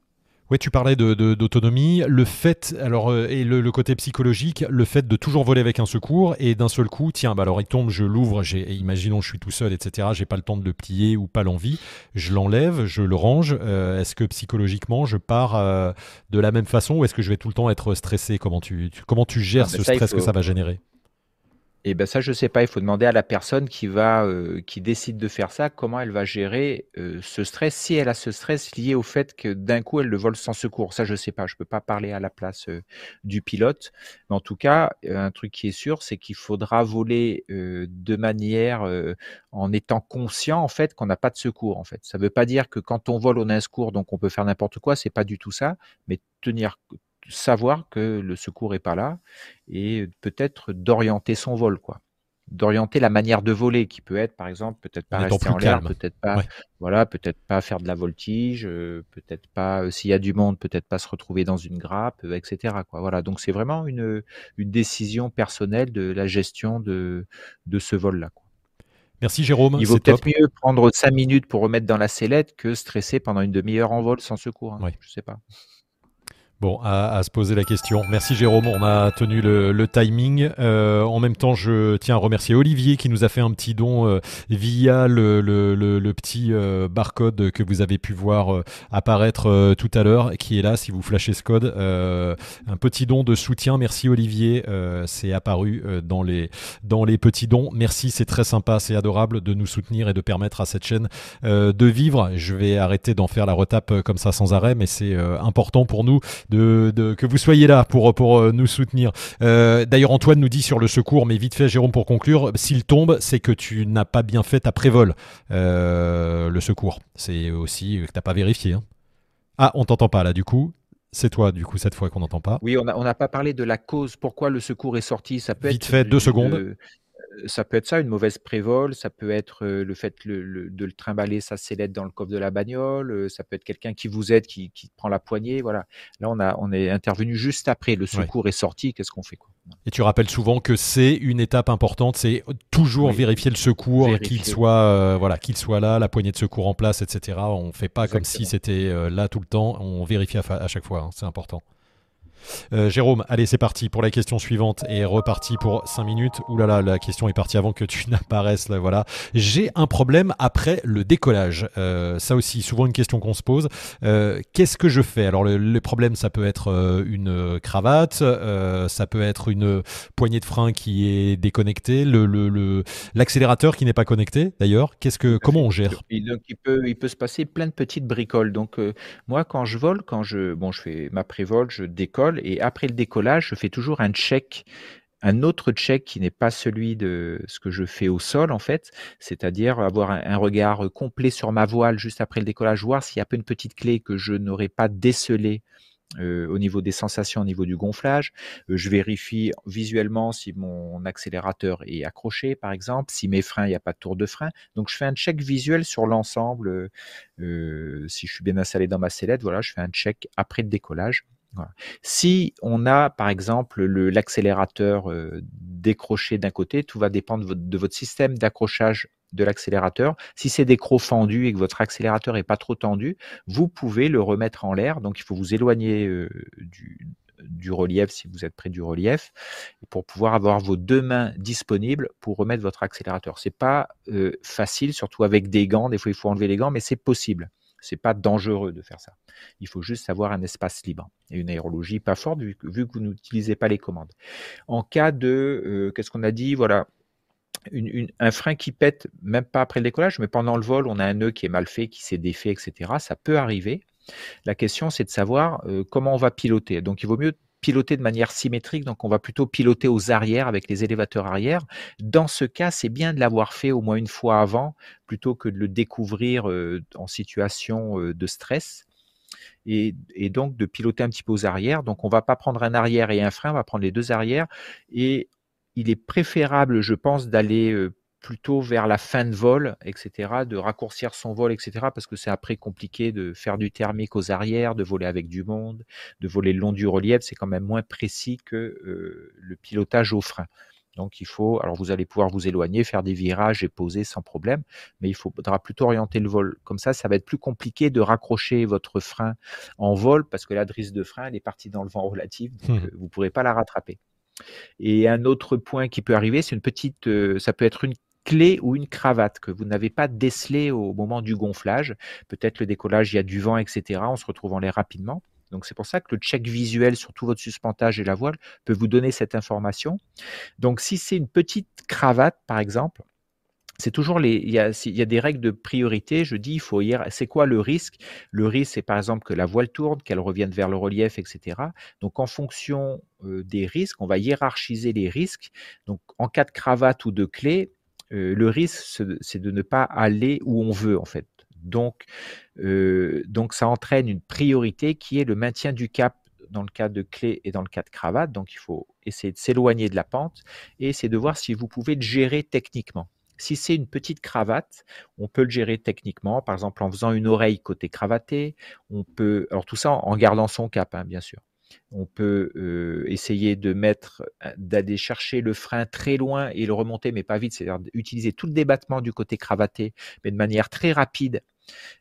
Oui, tu parlais d'autonomie, de, le fait, alors, euh, et le, côté psychologique, le fait de toujours voler avec un secours et d'un seul coup, tiens, bah alors il tombe, je l'ouvre, imaginons je suis tout seul, etc. J'ai pas le temps de le plier ou pas l'envie, je l'enlève, je le range. Euh, est-ce que psychologiquement je pars euh, de la même façon ou est-ce que je vais tout le temps être stressé? Comment tu, comment tu gères ce stress que ça va générer? Et ben ça, je sais pas. Il faut demander à la personne qui va, euh, qui décide de faire ça, comment elle va gérer euh, ce stress, si elle a ce stress lié au fait que d'un coup elle le vole sans secours. Ça, je sais pas. Je peux pas parler à la place euh, du pilote. Mais en tout cas, un truc qui est sûr, c'est qu'il faudra voler de manière en étant conscient en fait qu'on n'a pas de secours. En fait, ça veut pas dire que quand on vole on a un secours, donc on peut faire n'importe quoi. C'est pas du tout ça. Mais tenir savoir que le secours est pas là et peut-être d'orienter son vol, quoi. D'orienter la manière de voler, qui peut être, par exemple, peut-être pas rester en l'air, peut-être pas, voilà, peut-être pas faire de la voltige, euh, peut-être pas, euh, s'il y a du monde, peut-être pas se retrouver dans une grappe, euh, etc. Quoi. Voilà, donc c'est vraiment une, une décision personnelle de la gestion de, de ce vol-là. Merci Jérôme. Il vaut peut-être mieux prendre cinq minutes pour remettre dans la sellette que stresser pendant une demi-heure en vol sans secours. Hein. Je sais pas. Bon, à, se poser la question. Merci Jérôme, on a tenu le, timing. Euh, en même temps, je tiens à remercier Olivier qui nous a fait un petit don euh, via le, le, petit euh, barcode que vous avez pu voir apparaître tout à l'heure, qui est là si vous flashez ce code. un petit don de soutien. Merci Olivier, c'est apparu dans, les, dans les petits dons. Merci, c'est très sympa, c'est adorable de nous soutenir et de permettre à cette chaîne de vivre. Je vais arrêter d'en faire la retape comme ça sans arrêt, mais c'est important pour nous de, que vous soyez là pour, pour euh, nous soutenir. Euh, d'ailleurs, Antoine nous dit sur le secours, mais vite fait, Jérôme, pour conclure, s'il tombe, c'est que tu n'as pas bien fait ta prévol, euh, le secours. C'est aussi que tu n'as pas vérifié. Hein. Ah, on t'entend pas là, du coup. C'est toi, du coup, cette fois qu'on n'entend pas. Oui, on n'a pas parlé de la cause, pourquoi le secours est sorti. Ça peut Vite fait, deux secondes ça peut être ça, une mauvaise prévole, ça peut être le fait de le trimballer sa sellette dans le coffre de la bagnole, ça peut être quelqu'un qui vous aide, qui, prend la poignée, voilà. Là, on, a, on est intervenu juste après, le secours est sorti, qu'est-ce qu'on fait quoi? Et tu rappelles souvent que c'est une étape importante, c'est toujours vérifier le secours, qu'il soit, voilà, qu'il soit là, la poignée de secours en place, etc. On ne fait pas comme si c'était là tout le temps, on vérifie à, chaque fois, hein, c'est important. Euh, Jérôme, allez, c'est parti pour la question suivante et reparti pour 5 minutes. Ouh là là, la question est partie avant que tu n'apparaisses. Là, voilà. J'ai un problème après le décollage. Euh, ça aussi, souvent une question qu'on se pose. Euh, qu'est-ce que je fais? Alors, le, problème, ça peut être une cravate, ça peut être une poignée de frein qui est déconnectée, l'accélérateur le, qui n'est pas connecté. D'ailleurs, qu'est-ce que, comment on gère? Il, peut, il peut se passer plein de petites bricoles. Donc, moi, quand je vole, quand je, bon, je fais ma prévole, je décolle et après le décollage, je fais toujours un check un autre check qui n'est pas celui de ce que je fais au sol en fait, c'est-à-dire avoir un, regard complet sur ma voile juste après le décollage, voir s'il y a pas une petite clé que je n'aurais pas décelée euh, au niveau des sensations, au niveau du gonflage. Euh, je vérifie visuellement si mon accélérateur est accroché, par exemple, si mes freins, il n'y a pas de tour de frein. Donc, je fais un check visuel sur l'ensemble. Euh, si je suis bien installé dans ma sellette, voilà, je fais un check après le décollage. Si on a, par exemple, l'accélérateur euh, décroché d'un côté, tout va dépendre de votre, système d'accrochage de l'accélérateur. Si c'est des crocs fendus et que votre accélérateur est pas trop tendu, vous pouvez le remettre en l'air. Donc, il faut vous éloigner euh, du, relief si vous êtes près du relief pour pouvoir avoir vos deux mains disponibles pour remettre votre accélérateur. C'est pas euh, facile, surtout avec des gants. Des fois, il faut enlever les gants, mais c'est possible. C'est pas dangereux de faire ça. Il faut juste avoir un espace libre et une aérologie pas forte vu, que vous n'utilisez pas les commandes. En cas de, euh, qu'est-ce qu'on a dit? Voilà, un frein qui pète, même pas après le décollage, mais pendant le vol, on a un nœud qui est mal fait, qui s'est défait, etc. Ça peut arriver. La question, c'est de savoir euh, comment on va piloter. Donc, il vaut mieux piloter de manière symétrique, donc on va plutôt piloter aux arrières avec les élévateurs arrière. Dans ce cas, c'est bien de l'avoir fait au moins une fois avant, plutôt que de le découvrir euh, en situation euh, de stress. Et, donc de piloter un petit peu aux arrières. Donc on va pas prendre un arrière et un frein, on va prendre les deux arrières. Et il est préférable, je pense, d'aller euh, plutôt vers la fin de vol, etc., de raccourcir son vol, etc., parce que c'est après compliqué de faire du thermique aux arrières, de voler avec du monde, de voler le long du relief, c'est quand même moins précis que euh, le pilotage au frein. Donc il faut, alors vous allez pouvoir vous éloigner, faire des virages et poser sans problème, mais il faudra plutôt orienter le vol. Comme ça, ça va être plus compliqué de raccrocher votre frein en vol parce que la drisse de frein, elle est partie dans le vent relatif, donc mmh. euh, vous ne pourrez pas la rattraper. Et un autre point qui peut arriver, c'est une petite, euh, ça peut être une clé ou une cravate que vous n'avez pas décelé au moment du gonflage. Peut-être le décollage, il y a du vent, etc. On se retrouve en l'air rapidement. Donc c'est pour ça que le check visuel sur tout votre suspentage et la voile peut vous donner cette information. Donc si c'est une petite cravate, par exemple, c'est toujours les, il y, a, il y, a, des règles de priorité. Je dis, il faut hier, c'est quoi le risque? Le risque, c'est par exemple que la voile tourne, qu'elle revienne vers le relief, etc. Donc, en fonction euh, des risques, on va hiérarchiser les risques. Donc, en cas de cravate ou de clé, le risque, c'est de ne pas aller où on veut, en fait. Donc, ça entraîne une priorité qui est le maintien du cap dans le cas de clé et dans le cas de cravate. Donc, il faut essayer de s'éloigner de la pente et c'est de voir si vous pouvez le gérer techniquement. Si c'est une petite cravate, on peut le gérer techniquement, par exemple en faisant une oreille côté cravaté. On peut, alors tout ça en gardant son cap, hein, bien sûr. On peut euh, essayer de mettre, euh, d'aller chercher le frein très loin et le remonter, mais pas vite, c'est-à-dire utiliser tout le débattement du côté cravaté, mais de manière très rapide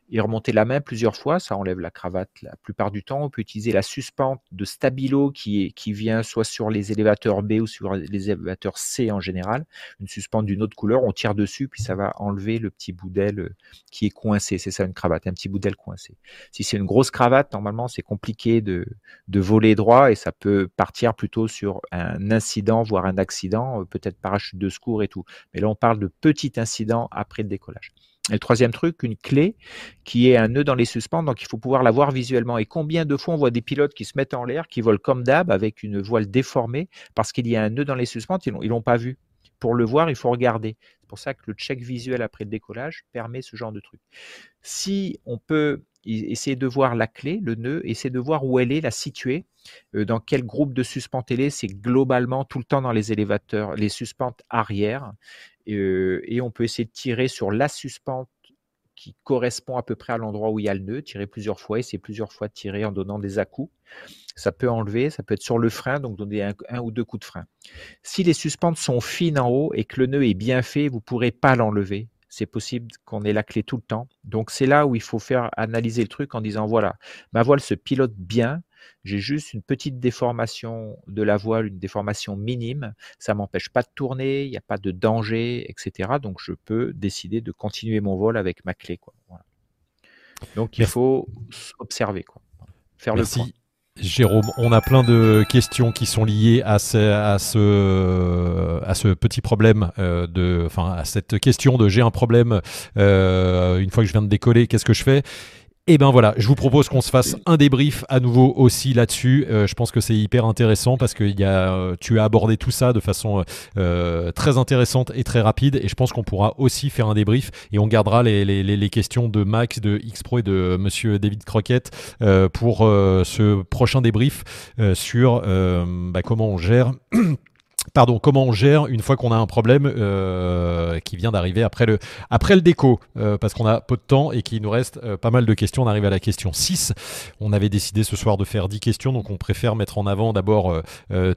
et remonter la main plusieurs fois. Ça enlève la cravate la plupart du temps. On peut utiliser la suspente de stabilo qui, vient soit sur les élévateurs B ou sur les élévateurs C en général. Une suspente d'une autre couleur. On tire dessus, puis ça va enlever le petit bout d'aile euh, qui est coincé. C'est ça une cravate, un petit bout d'aile coincé. Si c'est une grosse cravate, normalement, c'est compliqué de, de voler droit et ça peut partir plutôt sur un incident, voire un accident, euh, peut-être parachute de secours et tout. Mais là, on parle de petit incident après le décollage. Et le troisième truc, une clé qui est un nœud dans les suspentes, donc il faut pouvoir la voir visuellement. Et combien de fois on voit des pilotes qui se mettent en l'air, qui volent comme d'hab avec une voile déformée parce qu'il y a un nœud dans les suspentes, ils ne l'ont pas vu. Pour le voir, il faut regarder. C'est pour ça que le check visuel après le décollage permet ce genre de truc. Si on peut essayer de voir la clé, le nœud, essayer de voir où elle est, la situer, euh, dans quel groupe de suspentes elle est, c'est globalement tout le temps dans les élévateurs, les suspentes arrière, et on peut essayer de tirer sur la suspente qui correspond à peu près à l'endroit où il y a le nœud, tirer plusieurs fois, et plusieurs fois tirer en donnant des à-coups. Ça peut enlever, ça peut être sur le frein, donc donner un, ou deux coups de frein. Si les suspentes sont fines en haut et que le nœud est bien fait, vous ne pourrez pas l'enlever. C'est possible qu'on ait la clé tout le temps. Donc c'est là où il faut faire analyser le truc en disant voilà, ma voile se pilote bien, j'ai juste une petite déformation de la voile, une déformation minime. Ça m'empêche pas de tourner, il n'y a pas de danger, etc. Donc je peux décider de continuer mon vol avec ma clé. Quoi. Donc il faut observer, quoi. faire Merci. le point. Jérôme, on a plein de questions qui sont liées à ce, à ce, à ce petit problème, euh, de, enfin à cette question de j'ai un problème euh, une fois que je viens de décoller, qu'est-ce que je fais? Et eh ben voilà, je vous propose qu'on se fasse un débrief à nouveau aussi là-dessus. Euh, je pense que c'est hyper intéressant parce que y a, euh, tu as abordé tout ça de façon euh, très intéressante et très rapide. Et je pense qu'on pourra aussi faire un débrief et on gardera les, questions de Max, de X-Pro et de Monsieur David Croquette pour ce prochain débrief sur bah, comment on gère Pardon, comment on gère une fois qu'on a un problème euh, qui vient d'arriver après le, après le déco, euh, parce qu'on a peu de temps et qu'il nous reste euh, pas mal de questions. On arrive à la question 6. On avait décidé ce soir de faire 10 questions, donc on préfère mettre en avant d'abord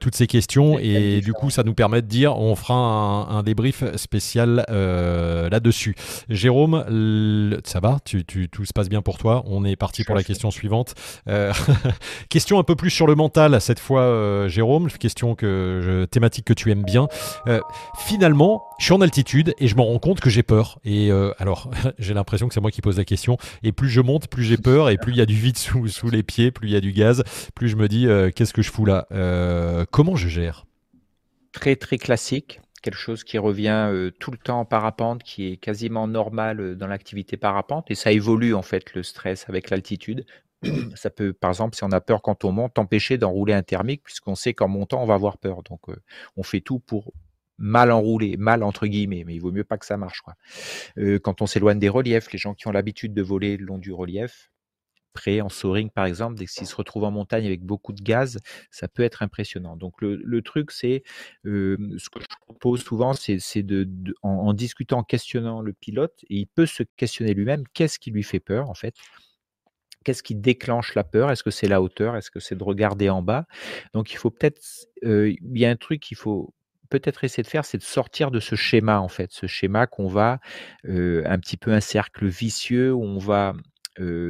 toutes ces questions et, du coup ça nous permet de dire on fera un, débrief spécial là-dessus. Jérôme, ça va? Tu, tu, Tout se passe bien pour toi? On est parti pour la question suivante. question un peu plus sur le mental cette fois, Jérôme. Question que je thématique que tu aimes bien. Euh, finalement, je suis en altitude et je me rends compte que j'ai peur. Et euh, alors, j'ai l'impression que c'est moi qui pose la question. Et plus je monte, plus j'ai peur. Et plus il y a du vide sous, sous les pieds, plus il y a du gaz, plus je me dis euh, qu'est-ce que je fous là? Comment je gère? Très très classique quelque chose qui revient tout le temps en parapente, qui est quasiment normal dans l'activité parapente, et ça évolue en fait le stress avec l'altitude. ça peut, par exemple, si on a peur quand on monte, empêcher d'enrouler un thermique, puisqu'on sait qu'en montant, on va avoir peur. Donc, euh, on fait tout pour mal enrouler, mal entre guillemets, mais il vaut mieux pas que ça marche. Euh, quand on s'éloigne des reliefs, les gens qui ont l'habitude de voler le long du relief, près en soaring par exemple, dès s'ils se retrouvent en montagne avec beaucoup de gaz, ça peut être impressionnant. Donc le, truc, c'est euh, ce que je propose souvent, c'est de, en, en, discutant, en questionnant le pilote, et il peut se questionner lui-même, qu'est-ce qui lui fait peur en fait? Qu'est-ce qui déclenche la peur? Est-ce que c'est la hauteur? Est-ce que c'est de regarder en bas? Donc il faut peut-être, il y a un truc qu'il faut peut-être essayer de faire, c'est de sortir de ce schéma en fait, ce schéma qu'on va un petit peu un cercle vicieux où on va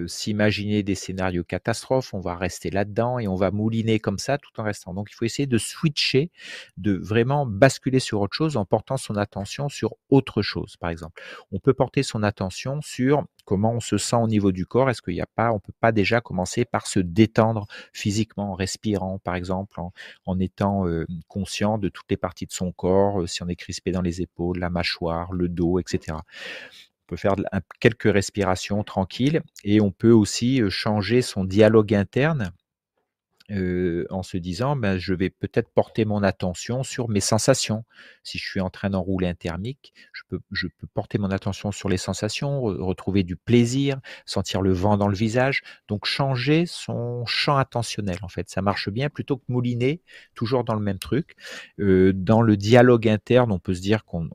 s'imaginer des scénarios catastrophes, on va rester là-dedans et on va mouliner comme ça tout en restant. Donc il faut essayer de switcher, de vraiment basculer sur autre chose en portant son attention sur autre chose. Par exemple, on peut porter son attention sur comment on se sent au niveau du corps? Est-ce qu'il n'y a pas, on peut pas déjà commencer par se détendre physiquement en respirant, par exemple, en, étant conscient de toutes les parties de son corps, si on est crispé dans les épaules, la mâchoire, le dos, etc. On peut faire quelques respirations tranquilles et on peut aussi changer son dialogue interne en se disant ben, je vais peut-être porter mon attention sur mes sensations. Si je suis en train d'enrouler un thermique, je peux, je peux porter mon attention sur les sensations, retrouver du plaisir, sentir le vent dans le visage. Donc changer son champ attentionnel en fait. Ça marche bien plutôt que mouliner toujours dans le même truc. dans le dialogue interne, on peut se dire qu'on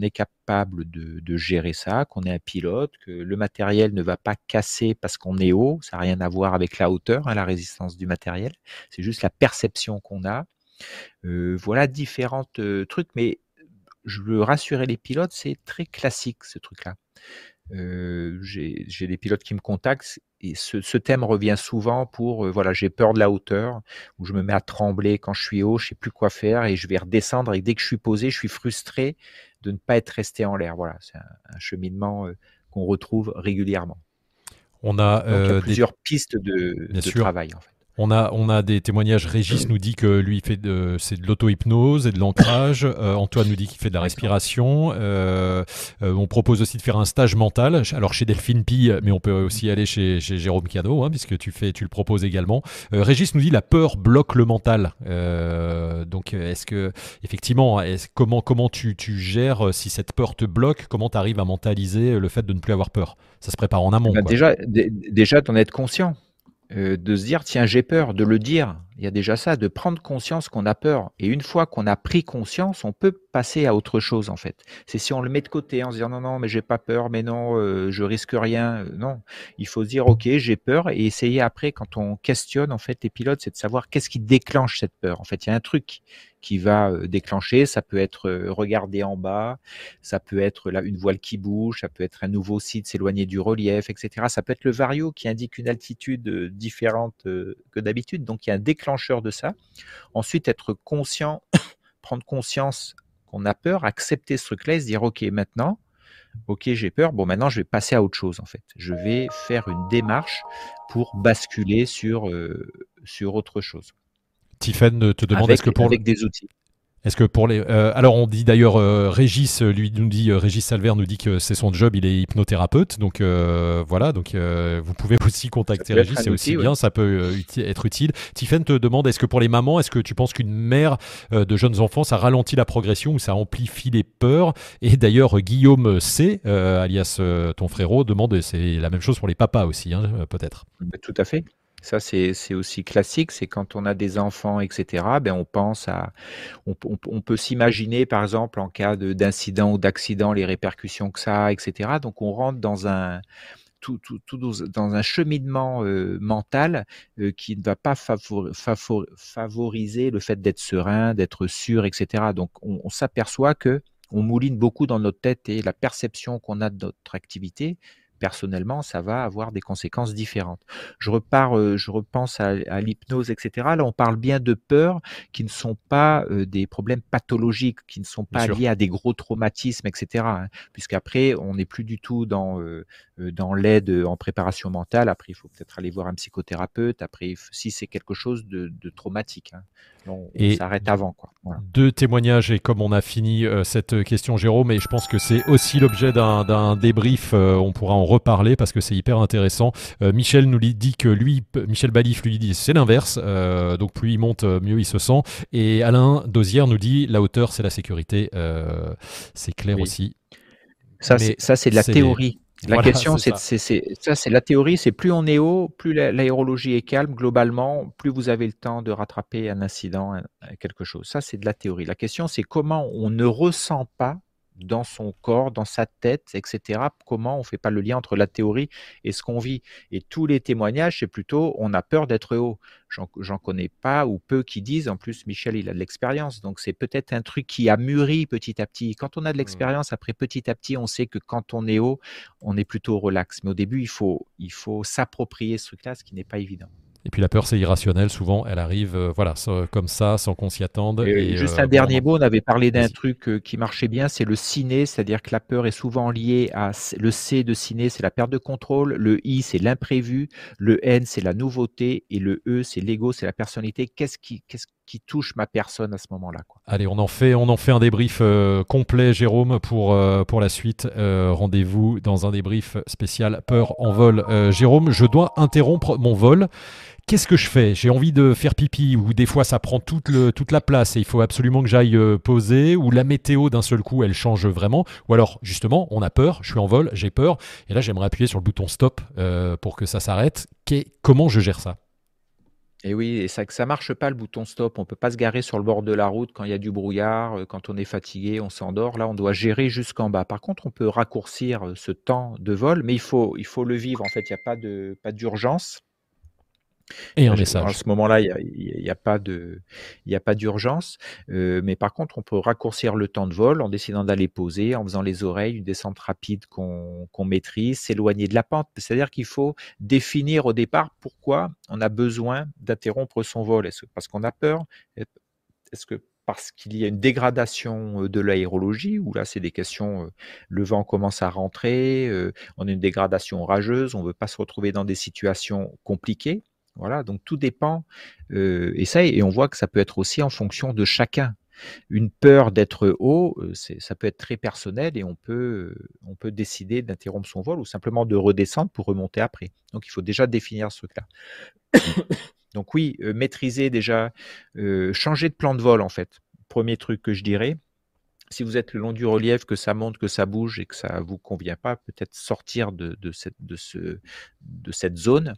est capable de, gérer ça, qu'on est un pilote, que le matériel ne va pas casser parce qu'on est haut. Ça n'a rien à voir avec la hauteur, hein, la résistance du matériel c'est juste la perception qu'on a. Euh, voilà différents euh, trucs, mais je veux rassurer les pilotes, c'est très classique ce truc-là. j'ai des pilotes qui me contactent et ce, thème revient souvent pour voilà j'ai peur de la hauteur où je me mets à trembler quand je suis haut je sais plus quoi faire et je vais redescendre et dès que je suis posé je suis frustré de ne pas être resté en l'air. Voilà c'est un, cheminement qu'on retrouve régulièrement. On a, il y a plusieurs pistes de, de travail en fait on a, on a des témoignages. Régis nous dit que lui, fait de, c'est de l'auto-hypnose et de l'ancrage. Euh, Antoine nous dit qu'il fait de la respiration. Euh, euh, on propose aussi de faire un stage mental. Alors chez Delphine Pille, mais on peut aussi aller chez, Jérôme Cano, hein, puisque tu, fais, tu le proposes également. Régis nous dit la peur bloque le mental. donc est-ce que, effectivement, est comment, comment tu, tu, gères si cette peur te bloque Comment tu arrives à mentaliser le fait de ne plus avoir peur? Ça se prépare en amont. Bah, déjà, déjà d'en être conscient. Euh, de se dire tiens j'ai peur, de le dire. Il y a déjà ça, de prendre conscience qu'on a peur. Et une fois qu'on a pris conscience, on peut passer à autre chose en fait. C'est si on le met de côté en se disant non non mais j'ai pas peur, mais non euh, je risque rien. Euh, non, il faut se dire ok j'ai peur et essayer après quand on questionne en fait les pilotes, c'est de savoir qu'est-ce qui déclenche cette peur. En fait il y a un truc qui va euh, déclencher. Ça peut être euh, regarder en bas, ça peut être là une voile qui bouge, ça peut être un nouveau site s'éloigner du relief, etc. Ça peut être le vario qui indique une altitude euh, différente que d'habitude. Donc il y a un déclencheur de ça. Ensuite, être conscient, prendre conscience qu'on a peur, accepter ce truc-là et se dire ok maintenant. Ok, j'ai peur. Bon, maintenant, je vais passer à autre chose, en fait. Je vais faire une démarche pour basculer sur, sur autre chose. Tiffen te demande est-ce que pour avec des outils. Est-ce que pour les euh, alors on dit d'ailleurs euh, Régis lui nous dit euh, Régis Salver nous dit que c'est son job il est hypnothérapeute. Donc voilà. Donc vous pouvez aussi contacter Régis c'est aussi bien ça peut être utile. Tiffen te demande est-ce que pour les mamans est-ce que tu penses qu'une mère de jeunes enfants ça ralentit la progression ou ça amplifie les peurs? Et d'ailleurs Guillaume C alias ton frérot demande c'est la même chose pour les papas aussi hein, peut-être. Tout à fait ça, c'est aussi classique, c'est quand on a des enfants, etc., ben on pense à... On, peut s'imaginer, par exemple, en cas d'incident ou d'accident, les répercussions que ça a, etc. Donc, on rentre dans un... Tout, dans un cheminement euh, mental euh, qui ne va pas favoriser le fait d'être serein, d'être sûr, etc. Donc, on, on s'aperçoit que on mouline beaucoup dans notre tête et la perception qu'on a de notre activité personnellement, ça va avoir des conséquences différentes. Je repars, euh, je repense à, l'hypnose, etc. Là, on parle bien de peurs qui ne sont pas euh, des problèmes pathologiques, qui ne sont pas liés à des gros traumatismes, etc. Hein, puisqu'après, on n'est plus du tout dans euh, dans l'aide en préparation mentale. Après, il faut peut-être aller voir un psychothérapeute. Après, si c'est quelque chose de, traumatique, hein. on, s'arrête avant. Quoi. Deux témoignages et comme on a fini cette question, Jérôme, et je pense que c'est aussi l'objet d'un débrief. on pourra en reparler parce que c'est hyper intéressant. Euh, Michel nous dit que lui, Michel Balif lui dit c'est l'inverse, euh, donc plus il monte, mieux il se sent. Et Alain Dosière nous dit la hauteur c'est la sécurité, euh, c'est clair aussi. Ça c'est de la théorie. La question, c'est ça, c'est la théorie, c'est plus on est haut, plus l'aérologie est calme globalement, plus vous avez le temps de rattraper un incident, quelque chose. Ça, c'est de la théorie. La question, c'est comment on ne ressent pas dans son corps, dans sa tête, etc. Comment on ne fait pas le lien entre la théorie et ce qu'on vit? Et tous les témoignages, c'est plutôt on a peur d'être haut. J'en connais pas ou peu qui disent, en plus Michel, il a de l'expérience, donc c'est peut-être un truc qui a mûri petit à petit. Quand on a de mmh. l'expérience, après petit à petit, on sait que quand on est haut, on est plutôt relax. Mais au début, il faut, il faut s'approprier ce truc-là, ce qui n'est pas évident. Et puis la peur, c'est irrationnel. Souvent, elle arrive, euh, voilà, comme ça, sans qu'on s'y attende. Et, juste euh, un dernier mot. On avait parlé d'un truc euh, qui marchait bien, c'est le ciné, c'est-à-dire que la peur est souvent liée à le C de ciné, c'est la perte de contrôle. Le I, c'est l'imprévu. Le N, c'est la nouveauté. Et le E, c'est l'ego, c'est la personnalité. Qu'est-ce qui, qu'est-ce qui touche ma personne à ce moment-là. Allez, on en fait, on en fait un débrief complet, Jérôme, pour, pour la suite. Rendez-vous dans un débrief spécial Peur en vol. Jérôme, je dois interrompre mon vol qu'est-ce que je fais? J'ai envie de faire pipi, ou des fois ça prend toute, le, toute la place et il faut absolument que j'aille euh, poser, ou la météo d'un seul coup elle change vraiment, ou alors justement on a peur, je suis en vol, j'ai peur, et là j'aimerais appuyer sur le bouton stop euh, pour que ça s'arrête. Comment je gère ça? Et oui, ça ça marche pas le bouton stop. On peut pas se garer sur le bord de la route quand il y a du brouillard, euh, quand on est fatigué, on s'endort. Là, on doit gérer jusqu'en bas. Par contre, on peut raccourcir ce temps de vol, mais il faut, il faut le vivre. En fait, il n'y a pas de, pas d'urgence. Et un message. À ce moment-là, il n'y a, a, a pas d'urgence. Euh, mais par contre, on peut raccourcir le temps de vol en décidant d'aller poser, en faisant les oreilles, une descente rapide qu'on maîtrise, s'éloigner de la pente. C'est-à-dire qu'il faut définir au départ pourquoi on a besoin d'interrompre son vol. Est-ce parce qu'on a peur? Est-ce que parce qu'il y a une dégradation de l'aérologie, où là, c'est des questions, le vent commence à rentrer, on a une dégradation orageuse, on ne veut pas se retrouver dans des situations compliquées. Voilà, donc tout dépend. Euh, et on voit que ça peut être aussi en fonction de chacun. Une peur d'être haut, euh, ça peut être très personnel et on peut, on peut décider d'interrompre son vol ou simplement de redescendre pour remonter après. Donc il faut déjà définir ce truc-là. Donc oui, euh, maîtriser déjà, changer de plan de vol en fait. Premier truc que je dirais, si vous êtes le long du relief, que ça monte, que ça bouge et que ça ne vous convient pas, peut-être sortir de, cette, zone.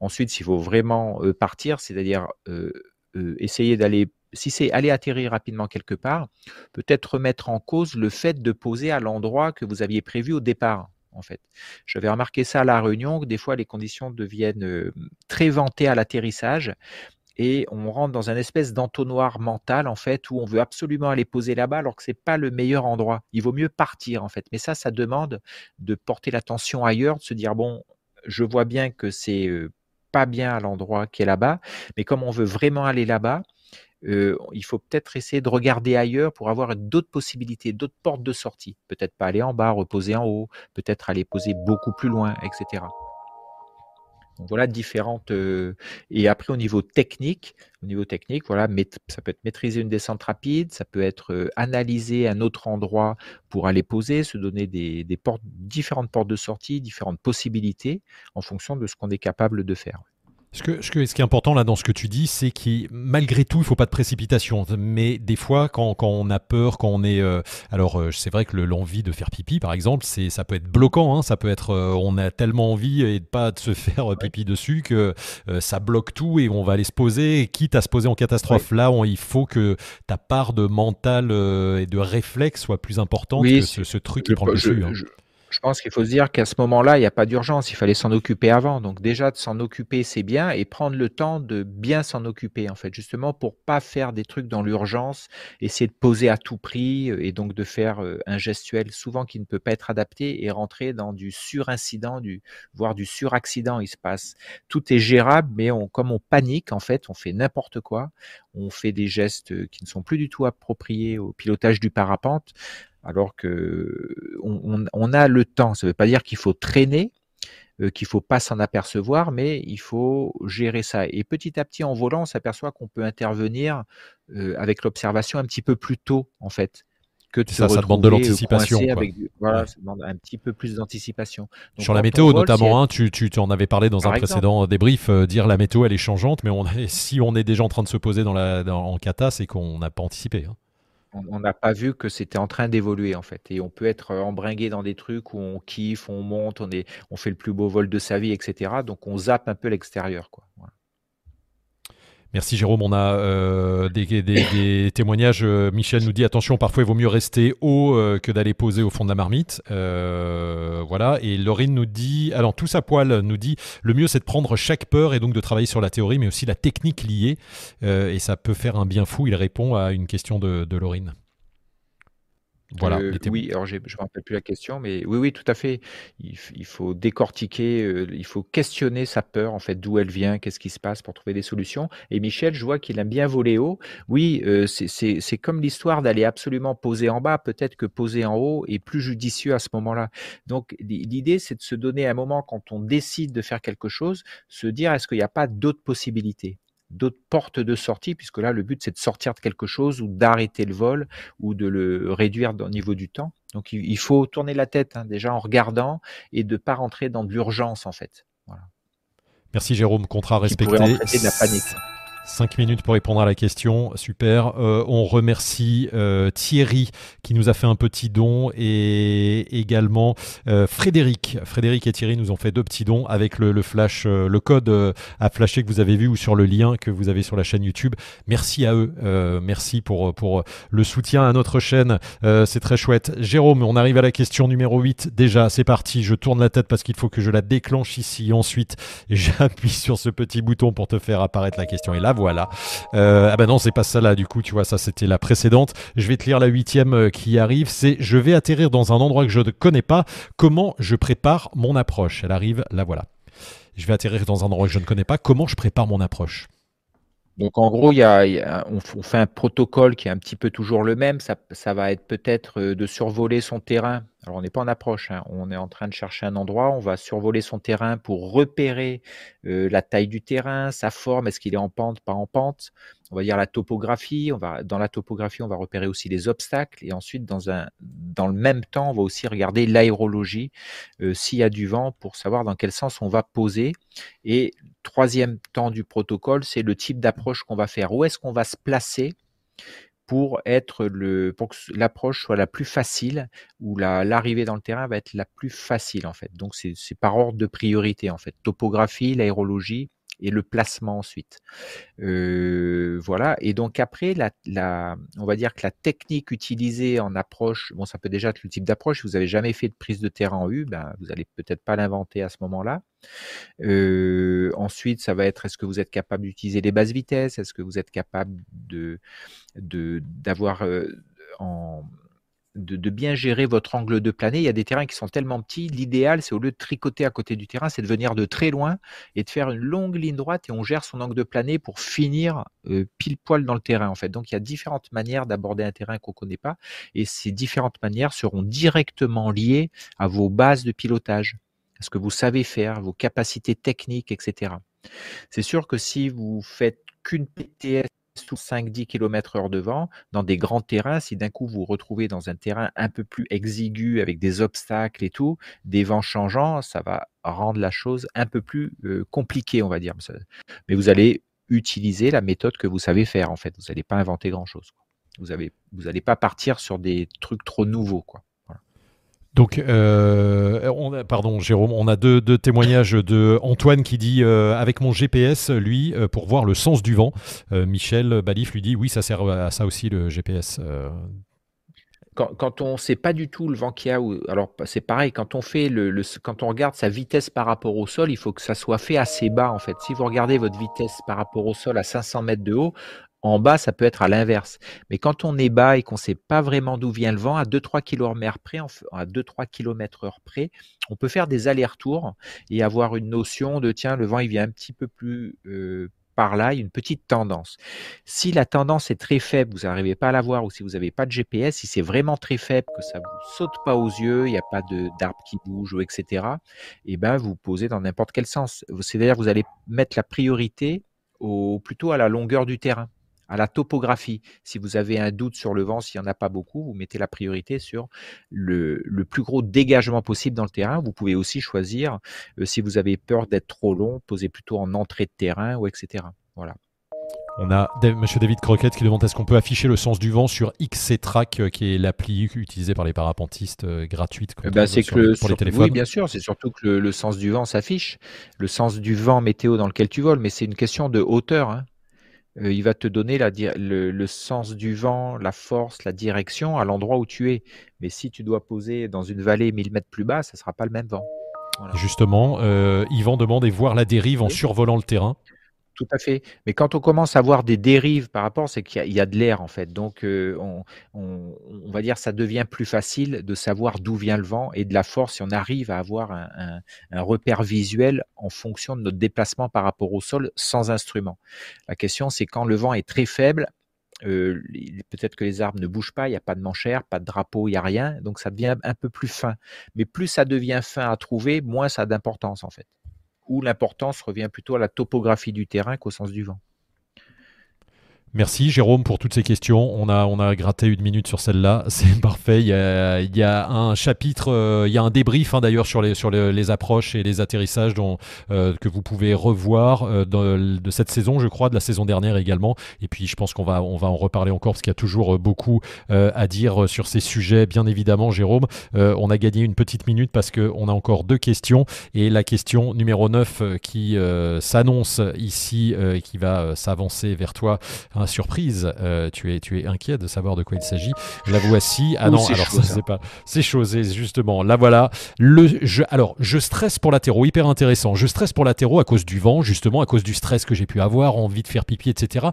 Ensuite, s'il faut vraiment euh, partir, c'est-à-dire euh, euh, essayer d'aller, si c'est aller atterrir rapidement quelque part, peut-être remettre en cause le fait de poser à l'endroit que vous aviez prévu au départ. En fait, j'avais remarqué ça à la Réunion, que des fois les conditions deviennent très ventées à l'atterrissage et on rentre dans un espèce d'entonnoir mental en fait où on veut absolument aller poser là-bas alors que c'est pas le meilleur endroit. Il vaut mieux partir en fait. Mais ça, ça demande de porter l'attention ailleurs, de se dire bon, je vois bien que c'est pas bien à l'endroit qui est là-bas, mais comme on veut vraiment aller là-bas, il faut peut-être essayer de regarder ailleurs pour avoir d'autres possibilités, d'autres portes de sortie. Peut-être pas aller en bas, reposer en haut, peut-être aller poser beaucoup plus loin, etc voilà différentes. Euh, et après au niveau technique, au niveau technique, voilà, ça peut être maîtriser une descente rapide, ça peut être euh, analyser un autre endroit pour aller poser, se donner des, différentes portes de sortie, différentes possibilités en fonction de ce qu'on est capable de faire. Ce, que, ce, ce, qui est important là dans ce que tu dis, c'est que malgré tout, il ne faut pas de précipitation. Mais des fois, quand, quand on a peur, quand on est... Euh, alors, euh, c'est vrai que l'envie de faire pipi, par exemple, c'est ça peut être bloquant. Hein, ça peut être... Euh, on a tellement envie et pas de se faire pipi dessus que ça bloque tout et on va aller se poser. quitte à se poser en catastrophe, là, il faut que ta part de mental et de réflexe soit plus importante que ce, truc qui prend le dessus. Hein. Pense qu'il faut se dire qu'à ce moment-là, il n'y a pas d'urgence, il fallait s'en occuper avant. Donc déjà, de s'en occuper, c'est bien, et prendre le temps de bien s'en occuper, en fait, justement pour pas faire des trucs dans l'urgence, essayer de poser à tout prix, euh, et donc de faire euh, un gestuel souvent qui ne peut pas être adapté, et rentrer dans du surincident, du, voire du suraccident. Il se passe, tout est gérable, mais on, comme on panique, en fait, on fait n'importe quoi, on fait des gestes qui ne sont plus du tout appropriés au pilotage du parapente alors que on, a le temps. Ça ne veut pas dire qu'il faut traîner, euh, qu'il faut pas s'en apercevoir, mais il faut gérer ça. Et petit à petit, en volant, on s'aperçoit qu'on peut intervenir euh, avec l'observation un petit peu plus tôt, en fait. Que de ça, ça demande de l'anticipation. Voilà, ça demande un petit peu plus d'anticipation. Sur la météo, notamment, hein, tu, tu, en avais parlé dans un précédent débrief, euh, dire la météo, elle est changeante, mais on, si on est déjà en train de se poser dans la, en cata, c'est qu'on n'a pas anticipé. Hein on n'a pas vu que c'était en train d'évoluer en fait. Et on peut être embringué dans des trucs où on kiffe, on monte, on, est, on fait le plus beau vol de sa vie, etc. Donc on zappe un peu l'extérieur. Quoi. Merci Jérôme, on a euh, des, témoignages. Euh, Michel nous dit attention, parfois il vaut mieux rester haut euh, que d'aller poser au fond de la marmite. voilà. Et Laurine nous dit, alors tout à poil nous dit, le mieux c'est de prendre chaque peur et donc de travailler sur la théorie, mais aussi la technique liée. et ça peut faire un bien fou. Il répond à une question de, de Laurine. Voilà, euh, oui, alors je ne me rappelle plus la question, mais oui, oui, tout à fait. Il, faut décortiquer, euh, il faut questionner sa peur, en fait, d'où elle vient, qu'est-ce qui se passe pour trouver des solutions. Et Michel, je vois qu'il aime bien voler haut. Oui, euh, c'est comme l'histoire d'aller absolument poser en bas. Peut-être que poser en haut est plus judicieux à ce moment-là. Donc, l'idée, c'est de se donner un moment quand on décide de faire quelque chose, se dire est-ce qu'il n'y a pas d'autres possibilités? D'autres portes de sortie, puisque là, le but, c'est de sortir de quelque chose ou d'arrêter le vol ou de le réduire au niveau du temps. Donc, il, faut tourner la tête hein, déjà en regardant et de ne pas rentrer dans de l'urgence, en fait. Merci Jérôme, contrat respecté. de la panique. Cinq minutes pour répondre à la question, super. Euh, on remercie euh, Thierry qui nous a fait un petit don et également euh, Frédéric. Frédéric et Thierry nous ont fait deux petits dons avec le, flash, le code à flasher que vous avez vu ou sur le lien que vous avez sur la chaîne YouTube. Merci à eux, merci pour, pour le soutien à notre chaîne, c'est très chouette. Jérôme, on arrive à la question numéro 8 déjà, c'est parti, je tourne la tête parce qu'il faut que je la déclenche ici. Ensuite, j'appuie sur ce petit bouton pour te faire apparaître la question et là voilà. Euh, ah ben non, c'est pas ça là, du coup, tu vois, ça c'était la précédente. Je vais te lire la huitième euh, qui arrive. C'est Je vais atterrir dans un endroit que je ne connais pas. Comment je prépare mon approche? Elle arrive, là voilà. Je vais atterrir dans un endroit que je ne connais pas. Comment je prépare mon approche? Donc en gros, il y a, on, fait un protocole qui est un petit peu toujours le même. Ça, ça va être peut-être euh, de survoler son terrain. Alors on n'est pas en approche, hein. on est en train de chercher un endroit. On va survoler son terrain pour repérer euh, la taille du terrain, sa forme, est-ce qu'il est en pente, pas en pente? On va dire la topographie. On va dans la topographie, on va repérer aussi les obstacles et ensuite dans un dans le même temps, on va aussi regarder l'aérologie, euh, s'il y a du vent, pour savoir dans quel sens on va poser. Et troisième temps du protocole, c'est le type d'approche qu'on va faire. Où est-ce qu'on va se placer? Pour être le pour que l'approche soit la plus facile ou l'arrivée dans le terrain va être la plus facile en fait. Donc c'est par ordre de priorité en fait. Topographie, l'aérologie, et le placement ensuite. Euh, voilà. Et donc après, la, la, on va dire que la technique utilisée en approche, bon, ça peut déjà être le type d'approche. Si vous n'avez jamais fait de prise de terrain en U, ben, vous n'allez peut-être pas l'inventer à ce moment-là. Euh, ensuite, ça va être est-ce que vous êtes capable d'utiliser les bases vitesses? Est-ce que vous êtes capable de d'avoir euh, en de, bien gérer votre angle de planée. Il y a des terrains qui sont tellement petits. L'idéal, c'est au lieu de tricoter à côté du terrain, c'est de venir de très loin et de faire une longue ligne droite et on gère son angle de planée pour finir euh, pile poil dans le terrain en fait. Donc il y a différentes manières d'aborder un terrain qu'on ne connaît pas et ces différentes manières seront directement liées à vos bases de pilotage, à ce que vous savez faire, vos capacités techniques, etc. C'est sûr que si vous faites qu'une PTS sous 5-10 km heure de vent, dans des grands terrains, si d'un coup vous vous retrouvez dans un terrain un peu plus exigu avec des obstacles et tout, des vents changeants, ça va rendre la chose un peu plus compliquée, on va dire. Mais vous allez utiliser la méthode que vous savez faire, en fait. Vous n'allez pas inventer grand-chose. Vous n'allez vous pas partir sur des trucs trop nouveaux, quoi. Donc, euh, on pardon, Jérôme, on a deux, témoignages de Antoine qui dit euh, avec mon GPS, lui, euh, pour voir le sens du vent. Michel Balif lui dit oui, ça sert à ça aussi le GPS. Quand, on ne sait pas du tout le vent qu'il y a, alors c'est pareil, quand on fait le, quand on regarde sa vitesse par rapport au sol, il faut que ça soit fait assez bas en fait. Si vous regardez votre vitesse par rapport au sol à 500 mètres de haut, en bas, ça peut être à l'inverse. Mais quand on est bas et qu'on ne sait pas vraiment d'où vient le vent, à 2-3 km près, à 2-3 km heure près, on peut faire des allers-retours et avoir une notion de tiens, le vent il vient un petit peu plus euh, par là, il y a une petite tendance. Si la tendance est très faible, vous n'arrivez pas à la voir, ou si vous n'avez pas de GPS, si c'est vraiment très faible, que ça vous saute pas aux yeux, il n'y a pas d'arbre qui bouge, etc., et eh ben vous posez dans n'importe quel sens. C'est-à-dire vous allez mettre la priorité au, plutôt à la longueur du terrain à la topographie. Si vous avez un doute sur le vent, s'il n'y en a pas beaucoup, vous mettez la priorité sur le, plus gros dégagement possible dans le terrain. Vous pouvez aussi choisir, euh, si vous avez peur d'être trop long, poser plutôt en entrée de terrain ou etc. Voilà. On a Monsieur David Croquette qui demande est-ce qu'on peut afficher le sens du vent sur XC Track, euh, qui est l'appli utilisée par les parapentistes euh, gratuite eh ben, c'est que pour les téléphones. Oui, bien sûr, c'est surtout que le, sens du vent s'affiche, le sens du vent météo dans lequel tu voles, mais c'est une question de hauteur. Hein. Euh, il va te donner la, le, le, sens du vent, la force, la direction à l'endroit où tu es. Mais si tu dois poser dans une vallée 1000 mètres plus bas, ça ne sera pas le même vent. Justement, euh, Yvan demande et voir la dérive en survolant le terrain. Tout à fait. Mais quand on commence à voir des dérives par rapport, c'est qu'il y, a de l'air en fait. Donc, euh, on, va dire ça devient plus facile de savoir d'où vient le vent et de la force si on arrive à avoir un, repère visuel en fonction de notre déplacement par rapport au sol sans instrument. La question, c'est quand le vent est très faible, euh, peut-être que les arbres ne bougent pas, il n'y a pas de manchère, pas de drapeau, il n'y a rien, donc ça devient un peu plus fin. Mais plus ça devient fin à trouver, moins ça a d'importance en fait où l'importance revient plutôt à la topographie du terrain qu'au sens du vent. Merci Jérôme pour toutes ces questions. On a, on a gratté une minute sur celle-là. C'est parfait. Il y, a, il y, a, un chapitre, euh, il y a un débrief hein, d'ailleurs sur, les, sur les, approches et les atterrissages dont, euh, que vous pouvez revoir euh, de cette saison, je crois, de la saison dernière également. Et puis je pense qu'on va, on va en reparler encore parce qu'il y a toujours beaucoup à dire sur ces sujets, bien évidemment, Jérôme. on a gagné une petite minute parce qu'on a encore deux questions. Et la question numéro 9 qui s'annonce ici et qui va s'avancer vers toi surprise. Euh, tu, es, tu es inquiet de savoir de quoi il s'agit. La voici. Ah non, alors ça, c'est pas. C'est chose, justement. Là, voilà. Le, je, alors, je stresse pour l'atéro, hyper intéressant. Je stresse pour l'atéro à cause du vent, justement, à cause du stress que j'ai pu avoir, envie de faire pipi, etc.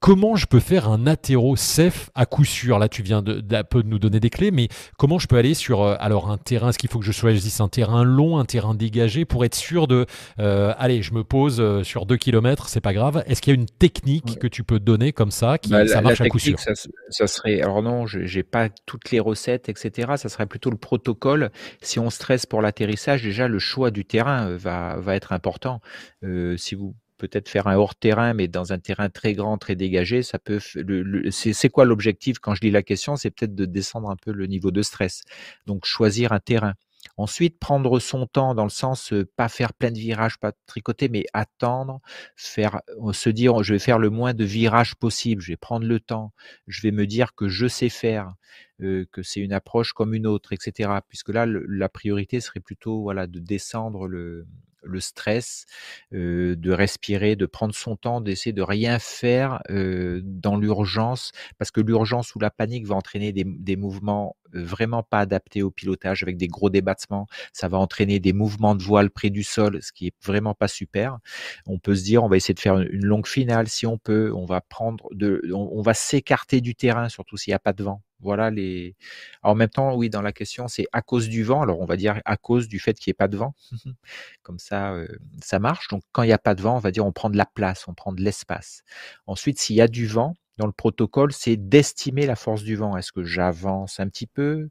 Comment je peux faire un atéro safe à coup sûr? Là, tu viens de, peu de nous donner des clés, mais comment je peux aller sur euh, alors un terrain? Est-ce qu'il faut que je choisisse un terrain long, un terrain dégagé pour être sûr de euh, allez, je me pose sur 2 km, c'est pas grave. Est-ce qu'il y a une technique que tu peux donner comme ça qui bah, ça marche à coup sûr? ça, serait alors non, j'ai pas toutes les recettes, etc. Ça serait plutôt le protocole. Si on stresse pour l'atterrissage, déjà le choix du terrain euh, va va être important. Euh, si vous peut-être faire un hors terrain, mais dans un terrain très grand, très dégagé, ça peut. Le, c'est quoi l'objectif quand je dis la question? C'est peut-être de descendre un peu le niveau de stress. Donc choisir un terrain. Ensuite, prendre son temps dans le sens, pas faire plein de virages, pas tricoter, mais attendre, faire, se dire, je vais faire le moins de virages possible, je vais prendre le temps, je vais me dire que je sais faire, que c'est une approche comme une autre, etc. Puisque là, la priorité serait plutôt, voilà, de descendre le, le stress, de respirer, de prendre son temps, d'essayer de rien faire dans l'urgence, parce que l'urgence ou la panique va entraîner des, mouvements vraiment pas adaptés au pilotage, avec des gros débattements. Ça va entraîner des mouvements de voile près du sol, ce qui est vraiment pas super. On peut se dire, on va essayer de faire une longue finale si on peut. On va prendre de, on va s'écarter du terrain, surtout s'il n'y a pas de vent. Voilà les. en même temps, oui, dans la question, c'est à cause du vent. Alors, on va dire à cause du fait qu'il n'y ait pas de vent. Comme ça, euh, ça marche. Donc, quand il n'y a pas de vent, on va dire on prend de la place, on prend de l'espace. Ensuite, s'il y a du vent, dans le protocole, c'est d'estimer la force du vent. Est-ce que j'avance un petit peu,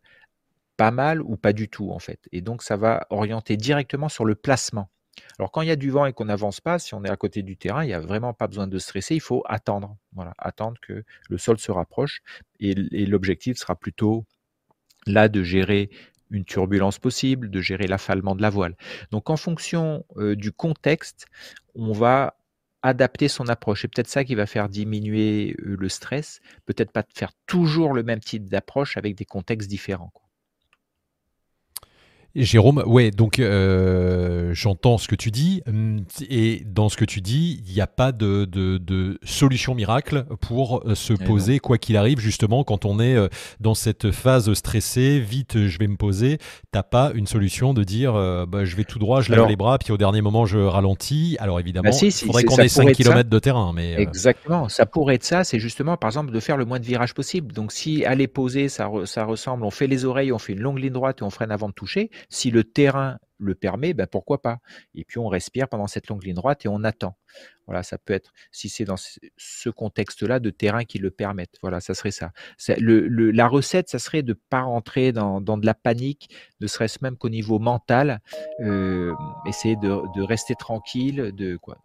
pas mal ou pas du tout, en fait? Et donc, ça va orienter directement sur le placement. Alors quand il y a du vent et qu'on n'avance pas, si on est à côté du terrain, il n'y a vraiment pas besoin de stresser, il faut attendre. Voilà, attendre que le sol se rapproche. Et, l'objectif sera plutôt là de gérer une turbulence possible, de gérer l'affalement de la voile. Donc en fonction euh, du contexte, on va adapter son approche. C'est peut-être ça qui va faire diminuer euh, le stress, peut-être pas faire toujours le même type d'approche avec des contextes différents. Jérôme, ouais, donc euh, j'entends ce que tu dis, hum, et dans ce que tu dis, il n'y a pas de, de, solution miracle pour euh, se poser, quoi qu'il arrive, justement, quand on est euh, dans cette phase stressée, vite, je vais me poser, t'as pas une solution de dire, bah, je vais tout droit, je lève les bras, puis au dernier moment, je ralentis. Alors évidemment, bah, il faudrait qu'on ait 5 km de terrain. Mais, Exactement, ça pourrait être ça, c'est justement, par exemple, de faire le moins de virages possible. Donc si aller poser, ça, ça ressemble, on fait les oreilles, on fait une longue ligne droite et on freine avant de toucher, si le terrain le permet, ben pourquoi pas? Et puis on respire pendant cette longue ligne droite et on attend. Voilà, ça peut être, si c'est dans ce contexte-là, de terrain qui le permettent. Voilà, ça serait ça. la recette, ça serait de ne pas rentrer dans, de la panique, ne serait-ce même qu'au niveau mental, euh, essayer de, rester tranquille, de quoi.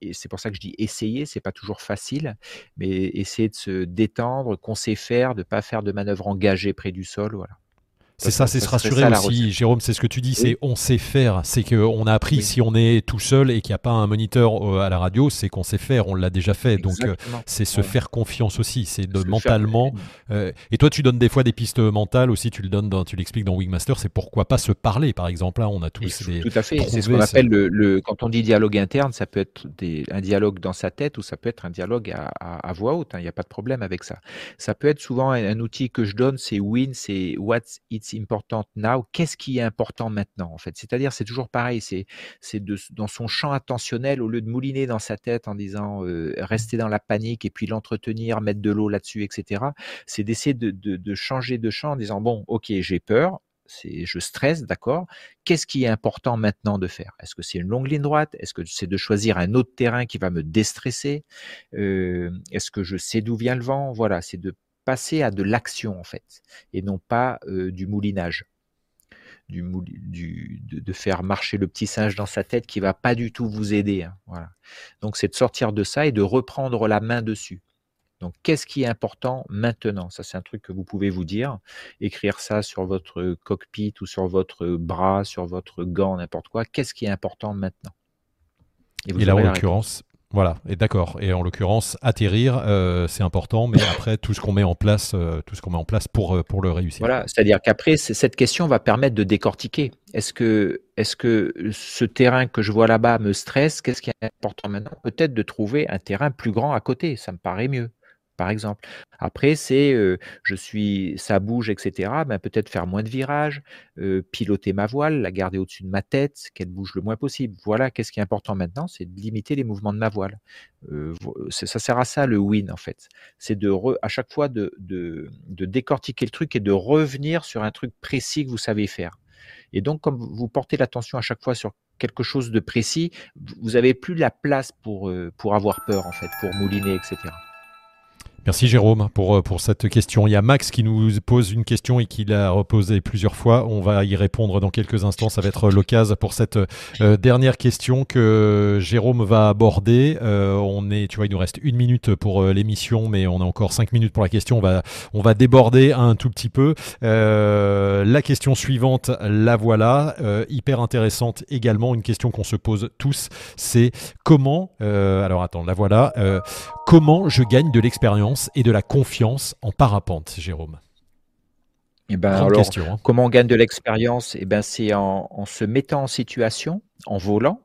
et c'est pour ça que je dis essayer, c'est pas toujours facile, mais essayer de se détendre, qu'on sait faire, de ne pas faire de manœuvres engagées près du sol, voilà. C'est ça, c'est se rassurer aussi, Jérôme, c'est ce que tu dis, c'est on sait faire, c'est qu'on a appris si on est tout seul et qu'il n'y a pas un moniteur euh, à la radio, c'est qu'on sait faire, on l'a déjà fait, donc euh, c'est se faire confiance aussi, c'est de mentalement. Euh, et toi, tu donnes des fois des pistes mentales aussi, tu le donnes, dans, tu l'expliques dans Wingmaster, c'est pourquoi pas se parler, par exemple, là, on a tous des. Tout à fait, c'est ce qu'on appelle le, quand on dit dialogue interne, ça peut être des, un dialogue dans sa tête ou ça peut être un dialogue à, voix haute, hein, il n'y a pas de problème avec ça. Ça peut être souvent un, un outil que je donne, c'est Win, c'est What's It's importante now. Qu'est-ce qui est important maintenant, en fait? C'est-à-dire, c'est toujours pareil, c'est c'est dans son champ attentionnel, au lieu de mouliner dans sa tête en disant euh, rester dans la panique et puis l'entretenir, mettre de l'eau là-dessus, etc. C'est d'essayer de, de, changer de champ en disant bon, ok, j'ai peur, je stresse, d'accord. Qu'est-ce qui est important maintenant de faire? Est-ce que c'est une longue ligne droite? Est-ce que c'est de choisir un autre terrain qui va me déstresser? Est-ce que je sais d'où vient le vent? Voilà, c'est de passer à de l'action en fait, et non pas du moulinage. Du, de, faire marcher le petit singe dans sa tête qui va pas du tout vous aider. Hein, voilà. Donc c'est de sortir de ça et de reprendre la main dessus. Donc, qu'est-ce qui est important maintenant? Ça, c'est un truc que vous pouvez vous dire. Écrire ça sur votre cockpit ou sur votre bras, sur votre gant, n'importe quoi. Qu'est-ce qui est important maintenant? Et, là, en l'occurrence, voilà, et d'accord. Et en l'occurrence, atterrir, euh, c'est important, mais après tout ce qu'on met en place, euh, tout ce qu'on met en place pour euh, pour le réussir. Voilà, c'est-à-dire qu'après cette question va permettre de décortiquer. Est-ce que est-ce que ce terrain que je vois là-bas me stresse? Qu'est-ce qui est important maintenant? Peut-être de trouver un terrain plus grand à côté. Ça me paraît mieux par exemple. Après, c'est je suis, ça bouge, etc. Ben, peut-être faire moins de virages, piloter ma voile, la garder au-dessus de ma tête, qu'elle bouge le moins possible. Voilà, qu'est-ce qui est important maintenant, c'est de limiter les mouvements de ma voile. ça sert à ça le win en fait. C'est de à chaque fois de, de, de décortiquer le truc et de revenir sur un truc précis que vous savez faire. Et donc, comme vous portez l'attention à chaque fois sur quelque chose de précis, vous n'avez plus la place pour, pour avoir peur, en fait, pour mouliner, etc. Merci Jérôme pour, euh, pour cette question. Il y a Max qui nous pose une question et qui l'a reposée plusieurs fois. On va y répondre dans quelques instants. Ça va être l'occasion pour cette euh, dernière question que Jérôme va aborder. Euh, on est, tu vois, il nous reste une minute pour l'émission, mais on a encore cinq minutes pour la question. On va, on va déborder un tout petit peu. la question suivante, la voilà, hyper intéressante également. Une question qu'on se pose tous, c'est comment, alors attends, la voilà, comment je gagne de l'expérience et de la confiance en parapente, Jérôme eh ben, alors, hein. Comment on gagne de l'expérience? Eh ben, C'est en, en, se mettant en situation, en volant,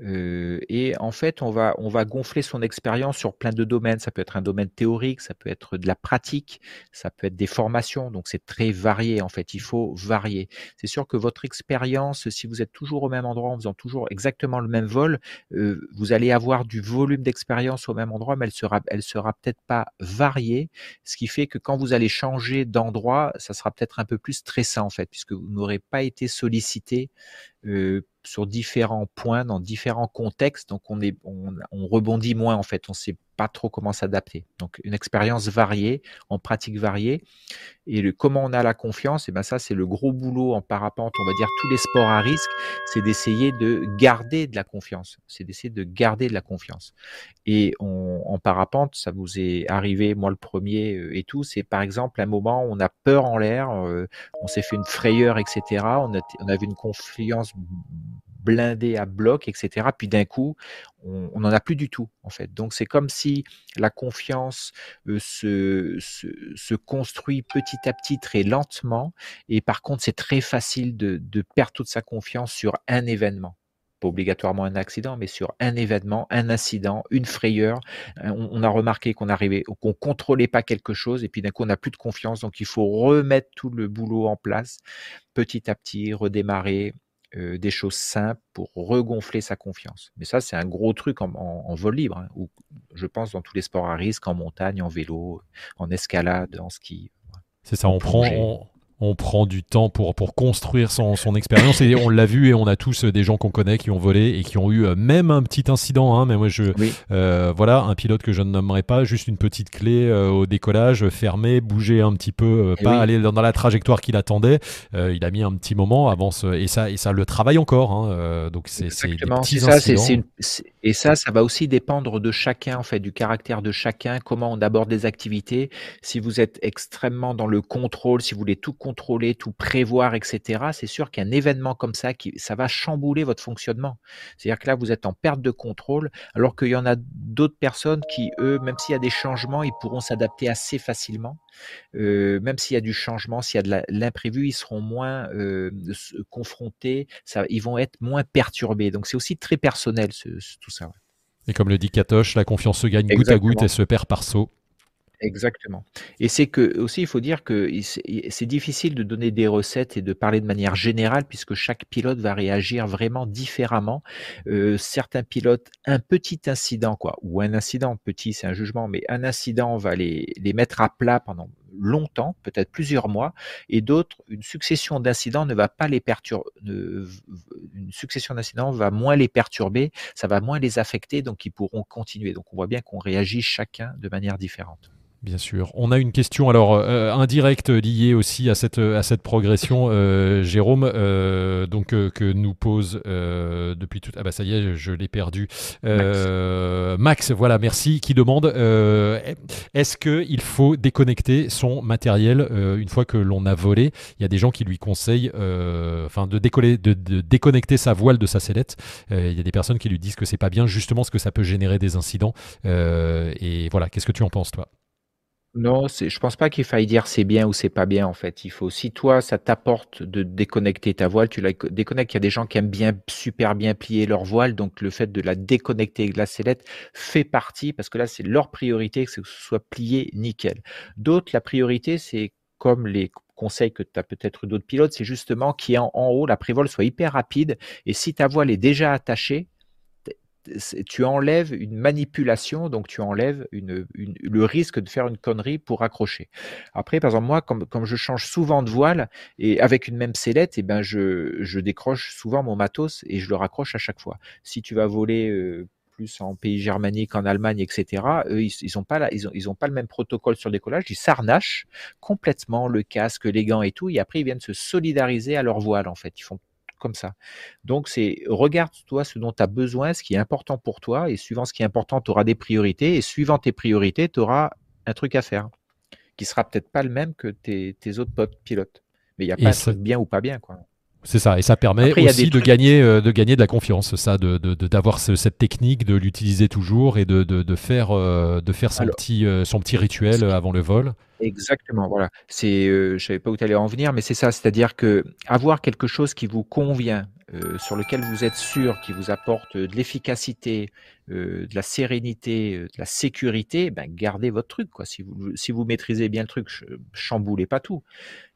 et en fait, on va, on va gonfler son expérience sur plein de domaines. Ça peut être un domaine théorique, ça peut être de la pratique, ça peut être des formations. Donc, c'est très varié. En fait, il faut varier. C'est sûr que votre expérience, si vous êtes toujours au même endroit en faisant toujours exactement le même vol, vous allez avoir du volume d'expérience au même endroit, mais elle sera, elle sera peut-être pas variée. Ce qui fait que quand vous allez changer d'endroit, ça sera peut-être un peu plus stressant en fait, puisque vous n'aurez pas été sollicité sur différents points, dans différents contextes. Donc, on, est, on, rebondit moins, en fait. On ne sait pas trop comment s'adapter. Donc, une expérience variée, en pratique variée. Et le, comment on a la confiance, et eh ben ça, c'est le gros boulot en parapente, on va dire tous les sports à risque, c'est d'essayer de garder de la confiance. C'est d'essayer de garder de la confiance. Et en parapente, ça vous est arrivé, moi le premier euh, et tout, c'est par exemple un moment où on a peur en l'air, euh, on s'est fait une frayeur, etc. On, a, on avait une confiance blindé à bloc, etc. Puis d'un coup, on n'en a plus du tout, en fait. Donc c'est comme si la confiance euh, se, se, construit petit à petit, très lentement. Et par contre, c'est très facile de, de perdre toute sa confiance sur un événement pas obligatoirement un accident, mais sur un événement, un incident, une frayeur. On, a remarqué qu'on arrivait, qu'on contrôlait pas quelque chose, et puis d'un coup on n'a plus de confiance. Donc il faut remettre tout le boulot en place, petit à petit, redémarrer, euh, des choses simples pour regonfler sa confiance. Mais ça, c'est un gros truc en, vol libre, hein, ou je pense dans tous les sports à risque, en montagne, en vélo, en escalade, en ski. C'est ça, on prend, on prend du temps pour, pour construire son, son expérience et on l'a vu et on a tous des gens qu'on connaît qui ont volé et qui ont eu euh, même un petit incident. Hein, mais moi, je, euh, voilà, un pilote que je ne nommerai pas, juste une petite clé euh, au décollage, fermer, bouger un petit peu, pas aller dans, la trajectoire qu'il attendait. il a mis un petit moment avant et ça et ça le travaille encore. Hein, donc c'est petits ça, incidents. Et ça, ça va aussi dépendre de chacun en fait, du caractère de chacun, comment on aborde des activités. Si vous êtes extrêmement dans le contrôle, si vous voulez tout contrôler, tout prévoir, etc., c'est sûr qu'un événement comme ça, ça va chambouler votre fonctionnement. C'est-à-dire que là, vous êtes en perte de contrôle, alors qu'il y en a d'autres personnes qui, eux, même s'il y a des changements, ils pourront s'adapter assez facilement. Euh, même s'il y a du changement, s'il y a de l'imprévu, ils seront moins euh, confrontés, ça, ils vont être moins perturbés. Donc c'est aussi très personnel tout ça. Et comme le dit Katoche, la confiance se gagne goutte à goutte et se perd par saut. Exactement. Et c'est que aussi, il faut dire que c'est difficile de donner des recettes et de parler de manière générale puisque chaque pilote va réagir vraiment différemment. Euh, certains pilotes, un petit incident, quoi, ou un incident petit, c'est un jugement, mais un incident va les, les mettre à plat pendant longtemps, peut-être plusieurs mois, et d'autres, une succession d'incidents ne va pas les perturber, une succession d'incidents va moins les perturber, ça va moins les affecter, donc ils pourront continuer. Donc on voit bien qu'on réagit chacun de manière différente. Bien sûr. On a une question alors euh, indirecte liée aussi à cette cette progression, euh, Jérôme, euh, donc que nous pose depuis tout. Ah bah ça y est, je, l'ai perdu. Max. voilà, merci. Qui demande est-ce que il faut déconnecter son matériel une fois que l'on a volé? Il y a des gens qui lui conseillent, de, déconnecter sa voile de sa sellette. il y a des personnes qui lui disent que c'est pas bien, justement, parce que ça peut générer des incidents. et voilà, qu'est-ce que tu en penses toi? Non, c'est je pense pas qu'il faille dire c'est bien ou c'est pas bien en fait. Il faut si toi ça t'apporte de déconnecter ta voile, tu la déconnectes. Il y a des gens qui aiment bien super bien plier leur voile, donc le fait de la déconnecter avec la sellette fait partie parce que là c'est leur priorité que ce soit plié nickel. D'autres la priorité c'est comme les conseils que tu as peut-être d'autres pilotes, c'est justement qu'en en haut la prévole soit hyper rapide et si ta voile est déjà attachée, tu enlèves une manipulation, donc tu enlèves le risque de faire une connerie pour accrocher. Après, par exemple, moi, comme, je change souvent de voile et avec une même sellette, et eh ben je, décroche souvent mon matos et je le raccroche à chaque fois. Si tu vas voler plus en pays germanique, en Allemagne, etc., eux, ils n'ont pas, ils ont, pas le même protocole sur décollage. Ils s'arnachent complètement le casque, les gants et tout, et après ils viennent se solidariser à leur voile en fait. Ils comme ça. Donc, c'est regarde-toi ce dont tu as besoin, ce qui est important pour toi, et suivant ce qui est important, tu auras des priorités, et suivant tes priorités, tu auras un truc à faire qui sera peut-être pas le même que tes, autres potes pilotes. Mais il n'y a pas de bien ou pas bien, quoi. C'est ça, et ça permet aussi de gagner, euh, de gagner de la confiance, ça, de d'avoir cette technique, de l'utiliser toujours et de, de faire, euh, de faire son, petit, euh, son petit rituel avant le vol. Exactement, voilà. C'est, je savais pas où tu en venir, mais c'est ça, c'est-à-dire que avoir quelque chose qui vous convient, euh, sur lequel vous êtes sûr, qui vous apporte de l'efficacité, euh, de la sérénité, euh, de la sécurité, ben gardez votre truc. Quoi. Si, vous, si vous maîtrisez bien le truc, chamboulez pas tout.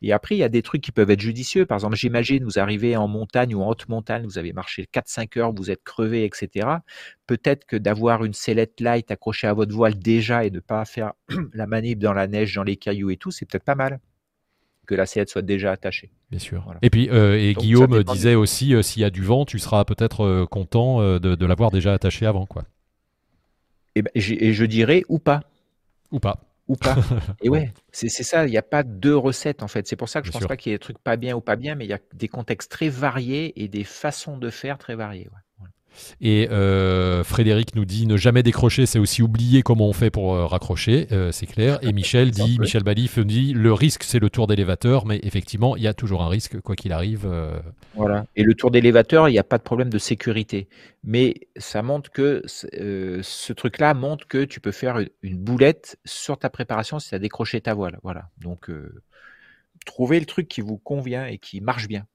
Et après, il y a des trucs qui peuvent être judicieux. Par exemple, j'imagine, vous arrivez en montagne ou en haute montagne, vous avez marché 4-5 heures, vous êtes crevé, etc. Peut-être que d'avoir une sellette light accrochée à votre voile déjà et de ne pas faire la manip dans la neige, dans les cailloux et tout, c'est peut-être pas mal que la sellette soit déjà attachée. Bien sûr. Et puis, euh, et Guillaume disait aussi, euh, s'il y a du vent, tu seras peut-être euh, content de, l'avoir déjà attaché avant, quoi. Et, ben, et, je dirais ou pas. Ou pas. Ou pas. et ouais, c'est ça, il n'y a pas deux recettes en fait. C'est pour ça que je ne pense pas qu'il y ait des trucs pas bien ou pas bien, mais il y a des contextes très variés et des façons de faire très variées. Et euh, Frédéric nous dit ne jamais décrocher, c'est aussi oublier comment on fait pour euh, raccrocher, euh, c'est clair. Et Michel dit, Michel Balif dit le risque c'est le tour d'élévateur, mais effectivement il y a toujours un risque quoi qu'il arrive. Voilà. Et le tour d'élévateur, il n'y a pas de problème de sécurité, mais ça montre que ce truc-là montre que tu peux faire une boulette sur ta préparation si tu as décroché ta voile. Voilà. Donc trouvez le truc qui vous convient et qui marche bien.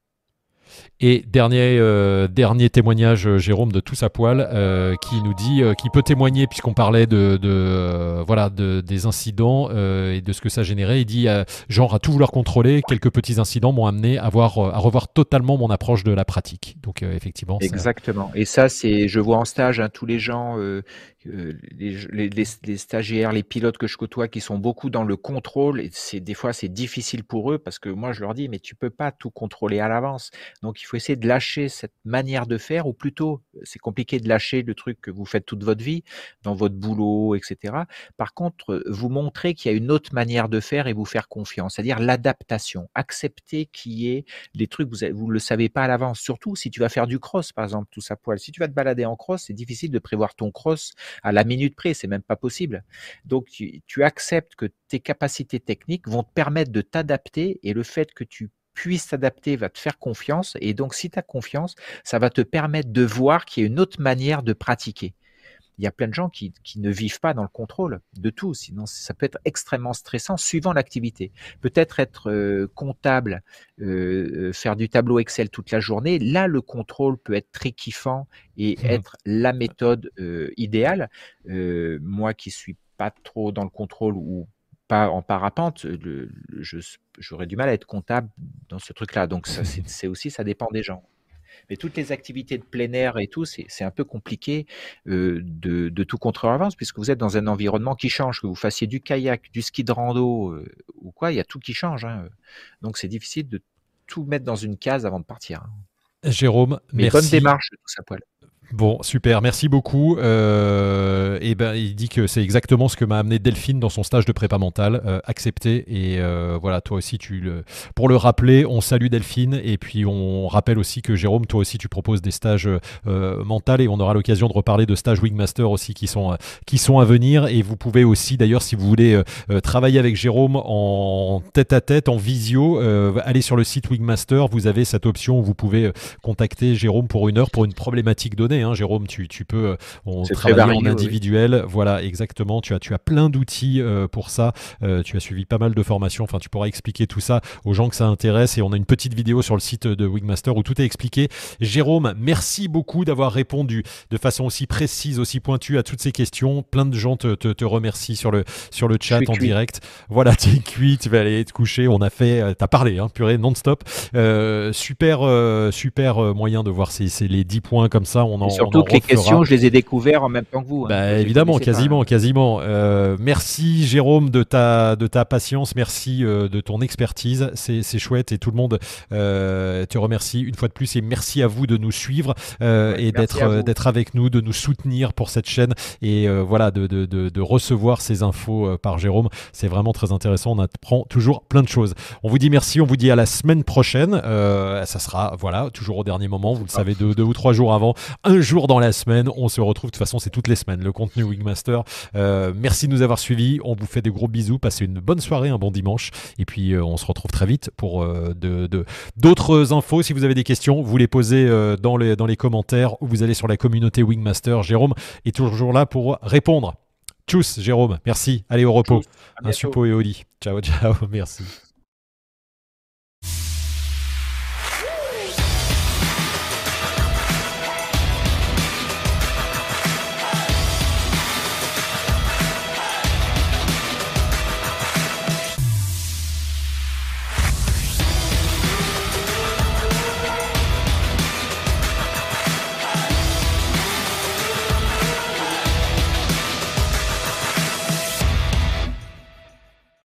Et dernier, euh, dernier témoignage, euh, Jérôme, de tout sa poil, euh, qui nous dit, qui peut témoigner, puisqu'on parlait de, voilà, de, des incidents et de ce que ça générait. Il dit, genre, à tout vouloir contrôler, quelques petits incidents m'ont amené à, à revoir totalement mon approche de la pratique. Donc, effectivement. Exactement. Et ça, c'est, je vois en stage hein, tous les gens les, les, stagiaires, les pilotes que je côtoie qui sont beaucoup dans le contrôle, et c'est des fois c'est difficile pour eux parce que moi je leur dis mais tu peux pas tout contrôler à l'avance. Donc il faut essayer de lâcher cette manière de faire, ou plutôt c'est compliqué de lâcher le truc que vous faites toute votre vie dans votre boulot, etc. Par contre, vous montrer qu'il y a une autre manière de faire et vous faire confiance, c'est-à-dire l'adaptation, accepter qu'il y ait des trucs vous vous le savez pas à l'avance. Surtout si tu vas faire du cross par exemple, tout ça poil. Si tu vas te balader en cross, c'est difficile de prévoir ton cross à la minute près, c'est même pas possible. Donc tu, acceptes que tes capacités techniques vont te permettre de t'adapter et le fait que tu puisses t'adapter va te faire confiance et donc si tu as confiance, ça va te permettre de voir qu'il y a une autre manière de pratiquer il y a plein de gens qui, ne vivent pas dans le contrôle de tout, sinon ça peut être extrêmement stressant suivant l'activité. Peut-être être euh, comptable, euh, euh, faire du tableau Excel toute la journée, là le contrôle peut être très kiffant et mmh être la méthode idéale. moi qui suis pas trop dans le contrôle ou pas en parapente, j'aurais du mal à être comptable dans ce truc-là. Donc c'est aussi, ça dépend des gens. Mais toutes les activités de plein air et tout, c'est un peu compliqué euh, de, de, tout contrôler à avance, puisque vous êtes dans un environnement qui change, que vous fassiez du kayak, du ski de rando euh, ou quoi, il y a tout qui change. Hein. Donc c'est difficile de tout mettre dans une case avant de partir. Hein. Jérôme, Mais merci. bonne démarche, tout ça, poil. Bon, super, merci beaucoup. Euh, et ben, il dit que c'est exactement ce que m'a amené Delphine dans son stage de prépa mentale, euh, accepté. Et euh, voilà, toi aussi, tu le, pour le rappeler, on salue Delphine et puis on rappelle aussi que Jérôme, toi aussi, tu proposes des stages mentaux et on aura l'occasion de reparler de stages Wingmaster aussi qui sont qui sont à venir. Et vous pouvez aussi, d'ailleurs, si vous voulez travailler avec Jérôme en tête à tête, en visio, allez sur le site Wingmaster. Vous avez cette option où vous pouvez contacter Jérôme pour une heure pour une problématique donnée. Hein, Jérôme, tu, peux euh, on travaille en individuel. Voilà, exactement. Tu as, tu as plein d'outils euh, pour ça. Euh, tu as suivi pas mal de formations. Enfin, tu pourras expliquer tout ça aux gens que ça intéresse. Et on a une petite vidéo sur le site de Wigmaster où tout est expliqué. Jérôme, merci beaucoup d'avoir répondu de façon aussi précise, aussi pointue à toutes ces questions. Plein de gens te, te, remercient sur le, sur le chat en direct. Voilà, tu es cuit, tu vas aller te coucher. On a fait, tu as parlé, hein, purée, non-stop. super, super moyen de voir ces, les 10 points comme ça. On en, surtout que les questions, je les ai découvertes en même temps que vous. Hein. Bah, évidemment, quasiment, quasiment. Euh, merci Jérôme de ta, de ta patience, merci euh, de ton expertise, c'est chouette et tout le monde euh, te remercie une fois de plus et merci à vous de nous suivre et d'être d'être avec nous, de nous soutenir pour cette chaîne et voilà de, de, de, de, recevoir ces infos par Jérôme. C'est vraiment très intéressant, on apprend toujours plein de choses. On vous dit merci, on vous dit à la semaine prochaine. ça sera voilà toujours au dernier moment, vous le savez deux, deux ou trois jours avant, un jour dans la semaine. On se retrouve, de toute façon, c'est toutes les semaines, le contenu Wingmaster. Euh, merci de nous avoir suivis. On vous fait des gros bisous. Passez une bonne soirée, un bon dimanche. Et puis, euh, on se retrouve très vite pour euh, d'autres infos. Si vous avez des questions, vous les posez dans, les, dans les commentaires ou vous allez sur la communauté Wingmaster. Jérôme est toujours là pour répondre. Tchuss, Jérôme. Merci. Allez au repos. Un suppo et Oli. Ciao, ciao. Merci.